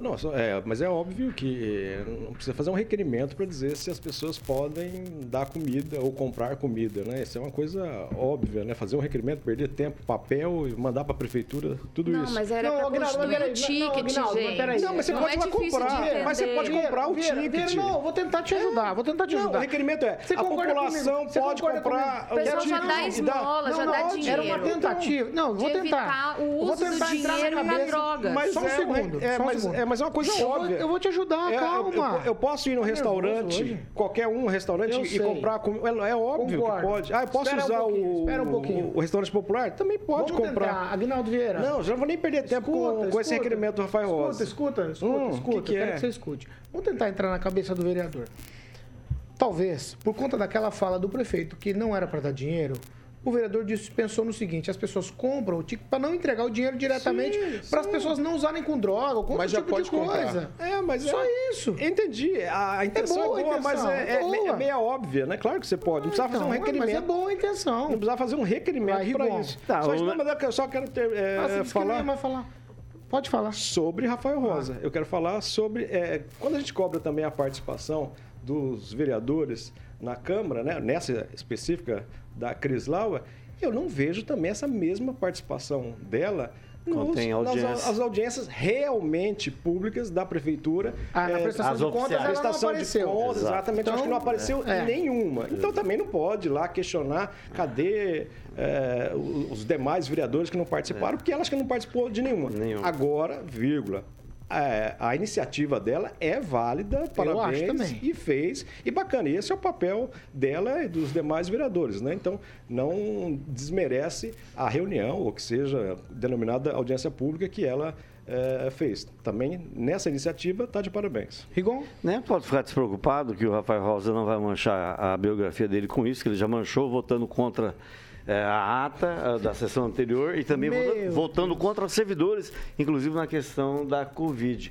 Nossa, é, mas é óbvio que não precisa fazer um requerimento para dizer se as pessoas podem dar comida ou comprar comida, né? Isso é uma coisa óbvia, né? Fazer um requerimento, perder tempo, papel e mandar para a prefeitura, tudo Não, isso. mas era pra constituir o ticket, gente. Não, mas você Não pode é comprar. Mas você pode comprar o Vieira, ticket. Vieira, não, eu vou tentar te ajudar, vou tentar te Não, ajudar. o requerimento é, Você a população comigo? Você pode comprar? O pessoal já dá esmola, já Não, dá não, dinheiro. Era uma tentativa. Não, vou tentar. o uso do na dinheiro cabeça. drogas. Mas Só um é, segundo. É, só um segundo. Mas é uma coisa Eu vou- óbvia. Eu vou te ajudar, É, eu- calma. Eu, eu posso ir no restaurante, qualquer um restaurante, Eu e comprar comida. É, é óbvio Concordo. que pode. Ah, eu posso Espera um usar pouquinho, o, espera um pouquinho. o, restaurante popular? Também pode Vamos comprar. tentar. Aguinaldo Vieira. Não, já não vou nem perder tempo com, com esse requerimento do Rafael escuta, Rosa. Escuta, escuta, Hum, escuta. que que eu quero é? que você escute. Vamos tentar entrar na cabeça do vereador. Talvez, por conta daquela fala do prefeito que não era para dar dinheiro, o vereador disse, pensou no seguinte: as pessoas compram o ticket para não entregar o dinheiro diretamente para as pessoas não usarem com droga ou com Mas outro já tipo pode de comprar. coisa. É, mas Só é- isso. Entendi. A, a intenção é boa boa, a mas intenção, é, é é, boa. é meia óbvia, né? Claro que você pode. Não precisa fazer um requerimento. Mas é boa a intenção. Não precisava fazer um requerimento para isso. Tá, só, não, mas eu só quero ter, é, Ah, você disse que falar falar. Pode falar. sobre Rafael Rosa. Eu quero falar sobre é, quando a gente cobra também a participação dos vereadores na Câmara, né, nessa específica da Cris Laura, eu não vejo também essa mesma participação dela tem nas audiência. as audiências realmente públicas da prefeitura. Ah, na é, prestação as de contas não prestação de contas, Exato. exatamente. Acho que não Então, apareceu é. nenhuma. Então também não pode lá questionar cadê é, os demais vereadores que não participaram, porque ela acho que não participou de nenhuma. Nenhuma. Agora, vírgula. É, a iniciativa dela é válida, parabéns, acho também. e fez, e bacana. E esse é o papel dela e dos demais vereadores, né? Então, não desmerece a reunião, ou que seja denominada audiência pública que ela é, fez. Também, nessa iniciativa, está de parabéns. Rigon? Né? Pode ficar despreocupado que o Rafael Rosa não vai manchar a biografia dele com isso, que ele já manchou votando contra eh, a ata da sessão anterior e também Meu votando, votando contra servidores, inclusive na questão da Covid.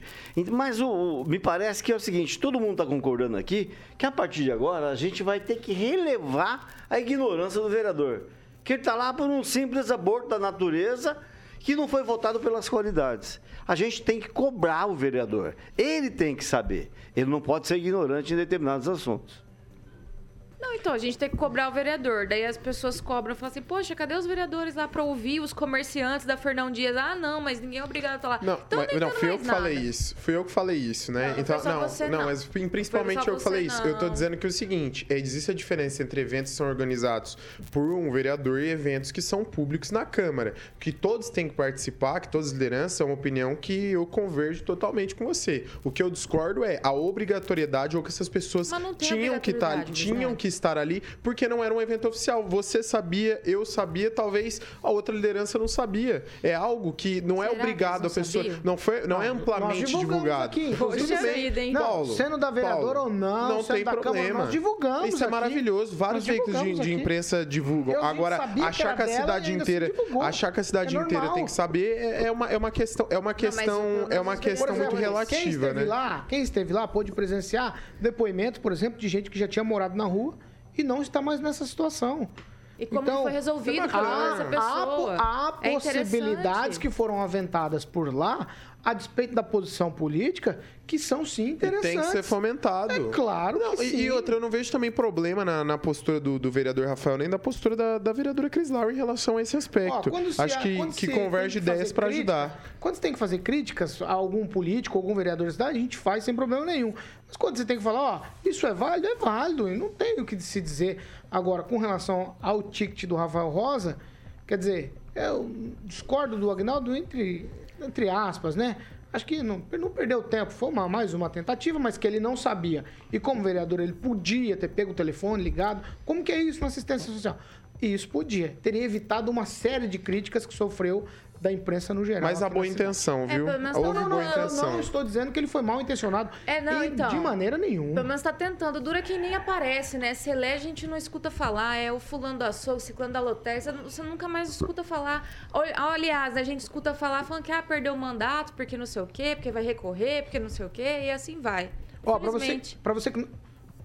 Mas o, o- me parece que é o seguinte, todo mundo está concordando aqui que a partir de agora a gente vai ter que relevar a ignorância do vereador. Que ele está lá por um simples aborto da natureza que não foi votado pelas qualidades. A gente tem que cobrar o vereador. Ele tem que saber. Ele não pode ser ignorante em determinados assuntos. Não, então, a gente tem que cobrar o vereador. Daí as pessoas cobram e falam assim, poxa, cadê os vereadores lá pra ouvir os comerciantes da Fernão Dias? Ah, não, mas ninguém é obrigado a estar lá. Não, então, mas- não entendo fui eu que falei nada. isso. Fui eu que falei isso, né? Não, não então, não, você, não, não. mas principalmente eu que falei isso. Eu tô não. dizendo que é o seguinte: existe a diferença entre eventos que são organizados por um vereador e eventos que são públicos na Câmara. Que todos têm que participar, que todas as lideranças, é uma opinião que eu converjo totalmente com você. O que eu discordo é a obrigatoriedade ou que essas pessoas não tinham que estar obrigatoriedade, tinham né? Que estar ali porque não era um evento oficial. Você sabia, eu sabia, talvez a outra liderança não sabia. É algo que não é Será que obrigado a não pessoa. sabiam? Não foi, não, é Nós amplamente divulgamos divulgado. aqui, bem, vida, hein? Não, Paulo, sendo da vereadora Paulo, ou não, não sendo tem da Câmara, problema. nós divulgamos Isso é aqui. maravilhoso. Vários veículos de, de imprensa divulgam. Eu Agora, sabia achar que a cidade inteira, achar que a cidade É inteira tem que saber é, é uma, é uma questão, é uma questão, pelo é uma questão muito exemplo, Quem relativa, esteve né? lá, quem esteve lá pôde presenciar depoimento, por exemplo, de gente que já tinha morado na rua e não está mais nessa situação. E como então, foi resolvido problema dessa pessoa. Há, há É possibilidades que foram aventadas por lá, a despeito da posição política, que são sim E interessantes. tem que ser fomentado. É claro Não, que e, sim. e outra, eu não vejo também problema na, na postura do, do vereador Rafael, nem da postura da, da vereadora Cris Lau em relação a esse aspecto. Ó, Acho que, que converge ideias para ajudar. Quando você tem que fazer críticas a algum político, algum vereador da cidade, a gente faz sem problema nenhum. Mas quando você tem que falar, ó, isso é válido, é válido, e não tem o que se dizer. Agora, com relação ao ticket do Rafael Rosa, quer dizer, eu discordo do Agnaldo entre, entre aspas, né? Acho que não, não perdeu tempo, foi uma, mais uma tentativa, mas que ele não sabia. E como vereador, ele podia ter pego o telefone, ligado. Como que é isso na assistência social? Isso podia. Teria evitado uma série de críticas que sofreu da imprensa no geral. Mas a boa cidade. intenção, É, viu? pelo menos Houve tá boa rolando. intenção. Não estou dizendo que ele foi mal intencionado. É, não, E então. De maneira nenhuma. Pelo menos tá tentando. Dura que nem aparece, né? Se elege, a gente não escuta falar. É o fulano da Sou, o ciclano da Lotex. Você, nunca mais escuta falar. Aliás, a gente escuta falar falando que ah, perdeu o mandato porque não sei o quê, porque vai recorrer, porque não sei o quê, e assim vai. Ó, pra você, pra você que. não-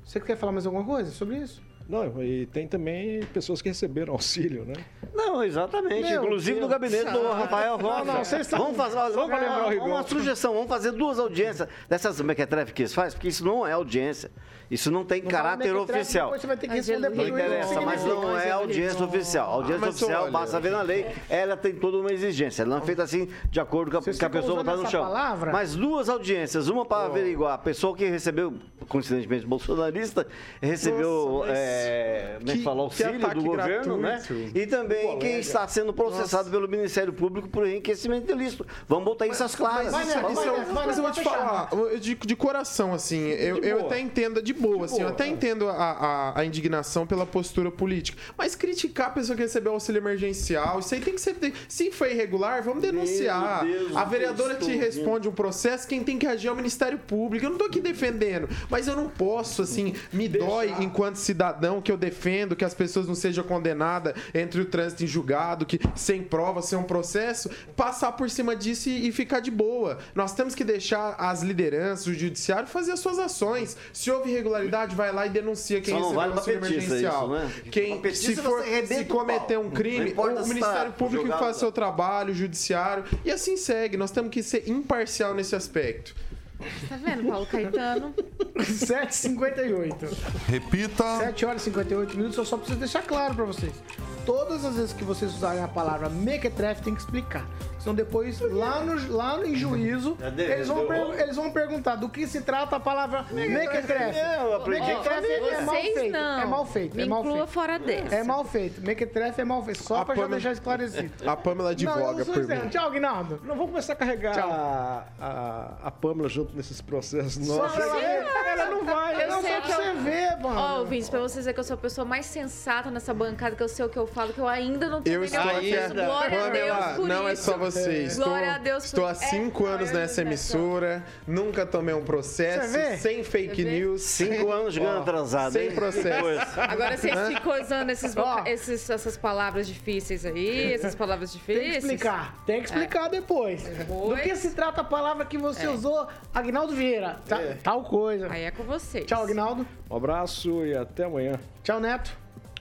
Você quer falar mais alguma coisa sobre isso? Não, e tem também pessoas que receberam auxílio, né? Não, exatamente. Meu Inclusive Deus. no gabinete do Ah, Rafael não, Rosa. não, vocês estão- vamos fazer, vamos lembrar o uma, uma sugestão. Vamos fazer duas audiências dessas mequetrefe que eles fazem, porque isso não é audiência. Isso não tem Não caráter oficial. Depois você vai ter que responder Não interessa, mas não é audiência oficial. A audiência mas oficial, olha- basta ver na lei, ela tem toda uma exigência. Ela não é feita assim de acordo com a, com a pessoa que está usando no chão. palavra? Mas duas audiências, uma para averiguar a pessoa que recebeu, coincidentemente bolsonarista, recebeu, Nossa, mas é, como é que que- fala, que auxílio do governo, né? gratuito. E também quem está sendo processado pelo Ministério Público por enriquecimento ilícito. Vamos botar isso às claras. Neto, Vamos vai, lá. Neto. Mas eu vou te falar, eu- de, de coração, assim, eu, eu boa. até entendo, de boa, assim, eu até entendo a, a, a indignação pela postura política. Mas criticar a pessoa que recebeu auxílio emergencial, isso aí tem que ser. Se foi irregular, vamos denunciar. Deus a do vereadora te estou responde um processo, quem tem que agir é o Ministério Público. Eu não tô aqui defendendo, mas eu não posso, assim, me dói enquanto cidadão que eu defendo que as pessoas não sejam condenadas entre o trânsito em julgado, que sem prova, sem um processo, passar por cima disso e, e ficar de boa. Nós temos que deixar as lideranças, o judiciário fazer as suas ações. Se houve irregularidade, vai lá e denuncia quem Só recebeu vale o auxílio petista emergencial. isso, né? Quem, se for se cometer um crime, o Ministério Público que julgado, faz seu trabalho, o judiciário, e assim segue. Nós temos que ser imparcial nesse aspecto. Tá vendo, Paulo Caetano? 7h58. Repita. 7 horas e 58 minutos, eu só preciso deixar claro pra vocês. Todas as vezes que vocês usarem a palavra mequetrefe, tem que explicar. Senão depois, lá, no, lá no em juízo, eles vão, per- eles vão perguntar do que se trata a palavra mequetrefe. É, eu aprendi. Mequetrefe é mal Vocês feito. não. É mal feito. Me É mal inclua feito. fora dessa. É mal feito. Mequetrefe é mal feito. Só A pra já Pamela- deixar esclarecido. A Pamela advoga por mim. Tchau, Guinaldo. Não vamos começar a carregar a, a, a Pâmela junto nesses processos nossos. ela. Ela não vai. Sei só que pra eu- você ver, mano. Ó, ouvintes, pra vocês verem que eu sou a pessoa mais sensata nessa bancada, que eu sei o que eu falo, que eu ainda não tomei Eu estou nenhum aqui. processo. Glória a Deus por não é isso. só você. Estou, Glória a Deus por estou há É, cinco glória anos nessa emissora, nunca tomei um processo, Você vê? sem fake Você vê? news. Cinco anos jogando atrasado. sem processo. Agora vocês ficam usando esses Ó. esses- essas palavras difíceis aí, essas palavras Tem difíceis. que explicar. Tem que explicar depois. Do que se trata a palavra que você usou, Agnaldo Vieira? Ta- Tal coisa. Aí é com vocês. Tchau, Agnaldo. Um abraço e até amanhã. Tchau, Neto.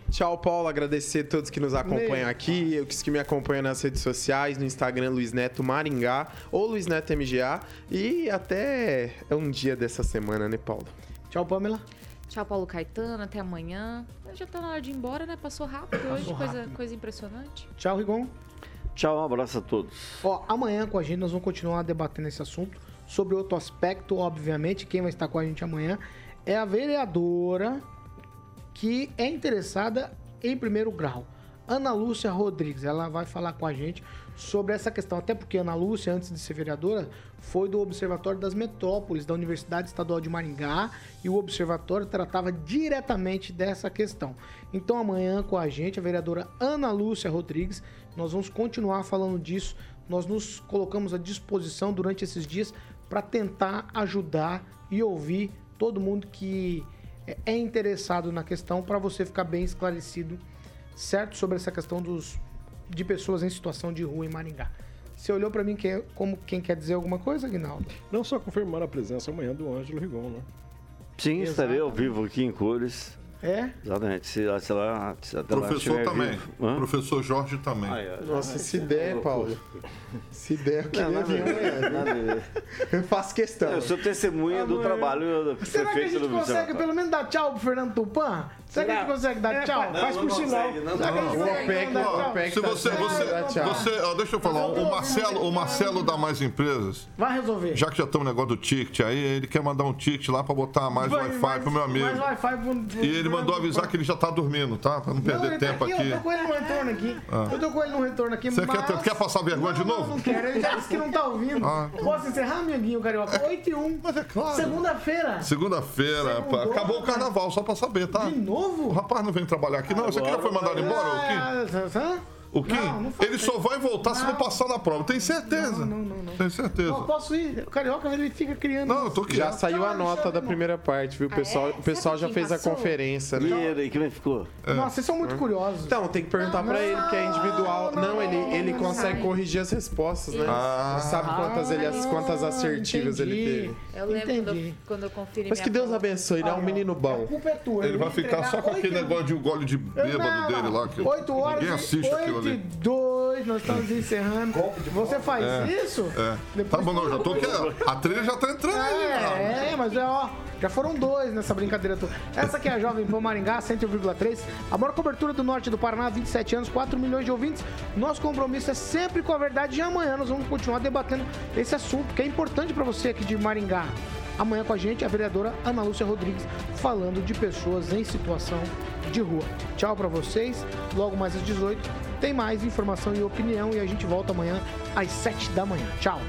Tchau, Paulo. Agradecer a todos que nos acompanham aqui, os que me acompanham nas redes sociais, no Instagram Luiz Neto Maringá ou Luiz Neto MGA. E até um dia dessa semana, né, Paulo? Tchau, Pamela. Tchau, Paulo Caetano. Até amanhã. Já tá na hora de ir embora, né? Passou rápido hoje, coisa, rápido. coisa impressionante. Tchau, Rigon. Tchau, um abraço a todos. Ó, amanhã com a gente nós vamos continuar debatendo esse assunto sobre outro aspecto, obviamente. Quem vai estar com a gente amanhã é a vereadora que é interessada em primeiro grau. Ana Lúcia Rodrigues, ela vai falar com a gente sobre essa questão, até porque Ana Lúcia, antes de ser vereadora, foi do Observatório das Metrópoles da Universidade Estadual de Maringá e o observatório tratava diretamente dessa questão. Então amanhã com a gente, a vereadora Ana Lúcia Rodrigues, nós vamos continuar falando disso. Nós nos colocamos à disposição durante esses dias para tentar ajudar e ouvir todo mundo que é- é interessado na questão para você ficar bem esclarecido, certo? Sobre essa questão dos, de pessoas em situação de rua em Maringá. Você olhou para mim que, como quem quer dizer alguma coisa, Guinaldo? Não só confirmar a presença amanhã do Ângelo Rigon, né? Sim, estarei ao vivo aqui em cores. É? Exatamente. Se, se ela, se ela Professor também. Hã? Professor Jorge também. Nossa, se der, Paulo. Se der, eu queria Não, nada ver. Eu faço questão. Eu sou testemunha do trabalho do Será que a gente do consegue pelo menos dar tchau pro Fernando Tupan? Será que a gente consegue dar É, tchau? faz- faz por sinal. A gente O OPEC, o? OPEC Se tá você, você, você, ó, deixa eu falar, o Marcelo, o Marcelo da Mais Empresas, Vai resolver. já que já estamos no negócio do ticket aí, ele quer mandar um ticket lá pra botar mais Wi-Fi pro meu amigo. Mais Wi-Fi pro, pro E ele mandou avisar que ele já tá dormindo, tá? Pra não perder Não, tá tempo aqui, aqui. Eu tô com ele no retorno aqui. Ah. Eu tô com ele no retorno aqui. Você mas... quer, quer passar vergonha de Não, novo? Não quero, ele já disse que não tá ouvindo. Ah. Posso encerrar, amiguinho carioca? 8 e 1. Mas é claro. Segunda-feira. Segunda-feira, acabou o rapaz. carnaval, só pra saber, tá? De novo? O rapaz não vem trabalhar aqui, não. Você aqui já foi mandado embora, o Kim? Ah, hã? O Kim? Não, não faz Ele só vai voltar se não passar na prova. Tem certeza? Não, não, não. Tem certeza. Não, posso ir. O carioca ele fica criando. Não, eu tô Já quieto. saiu a nota da primeira parte, viu? O pessoal, o pessoal já fez a conferência, E né? ele, como é que ficou? Nossa, vocês são muito curiosos. Então, tem que perguntar pra ele, que é individual. Não, ele, ele consegue corrigir as respostas, né? Ah. Sabe quantas, ele, quantas assertivas ele teve. Eu lembro quando Entendi. eu, quando eu conferi Mas que Deus abençoe, ele é um menino A bom. culpa é tua. Ele vai ficar só com aquele oito- negócio de um gole de bêbado Não, dele não. lá. Que 8 horas Ninguém assiste e aquilo 8 e ali. 2, nós estamos encerrando. Você faz isso? É. Depois- Tá bom, não, já tô aqui. A trilha já tá entrando. É, é, mas é, ó, já foram dois nessa brincadeira toda. Essa aqui é a Jovem Pan Maringá, 101,3. A maior cobertura do norte do Paraná, 27 anos, 4 milhões de ouvintes. Nosso compromisso é sempre com a verdade e amanhã nós vamos continuar debatendo esse assunto que é importante pra você aqui de Maringá. Amanhã com a gente a vereadora Ana Lúcia Rodrigues falando de pessoas em situação de rua. Tchau pra vocês. Logo mais às 18 tem mais informação e opinião e a gente volta amanhã às 7 da manhã. Tchau.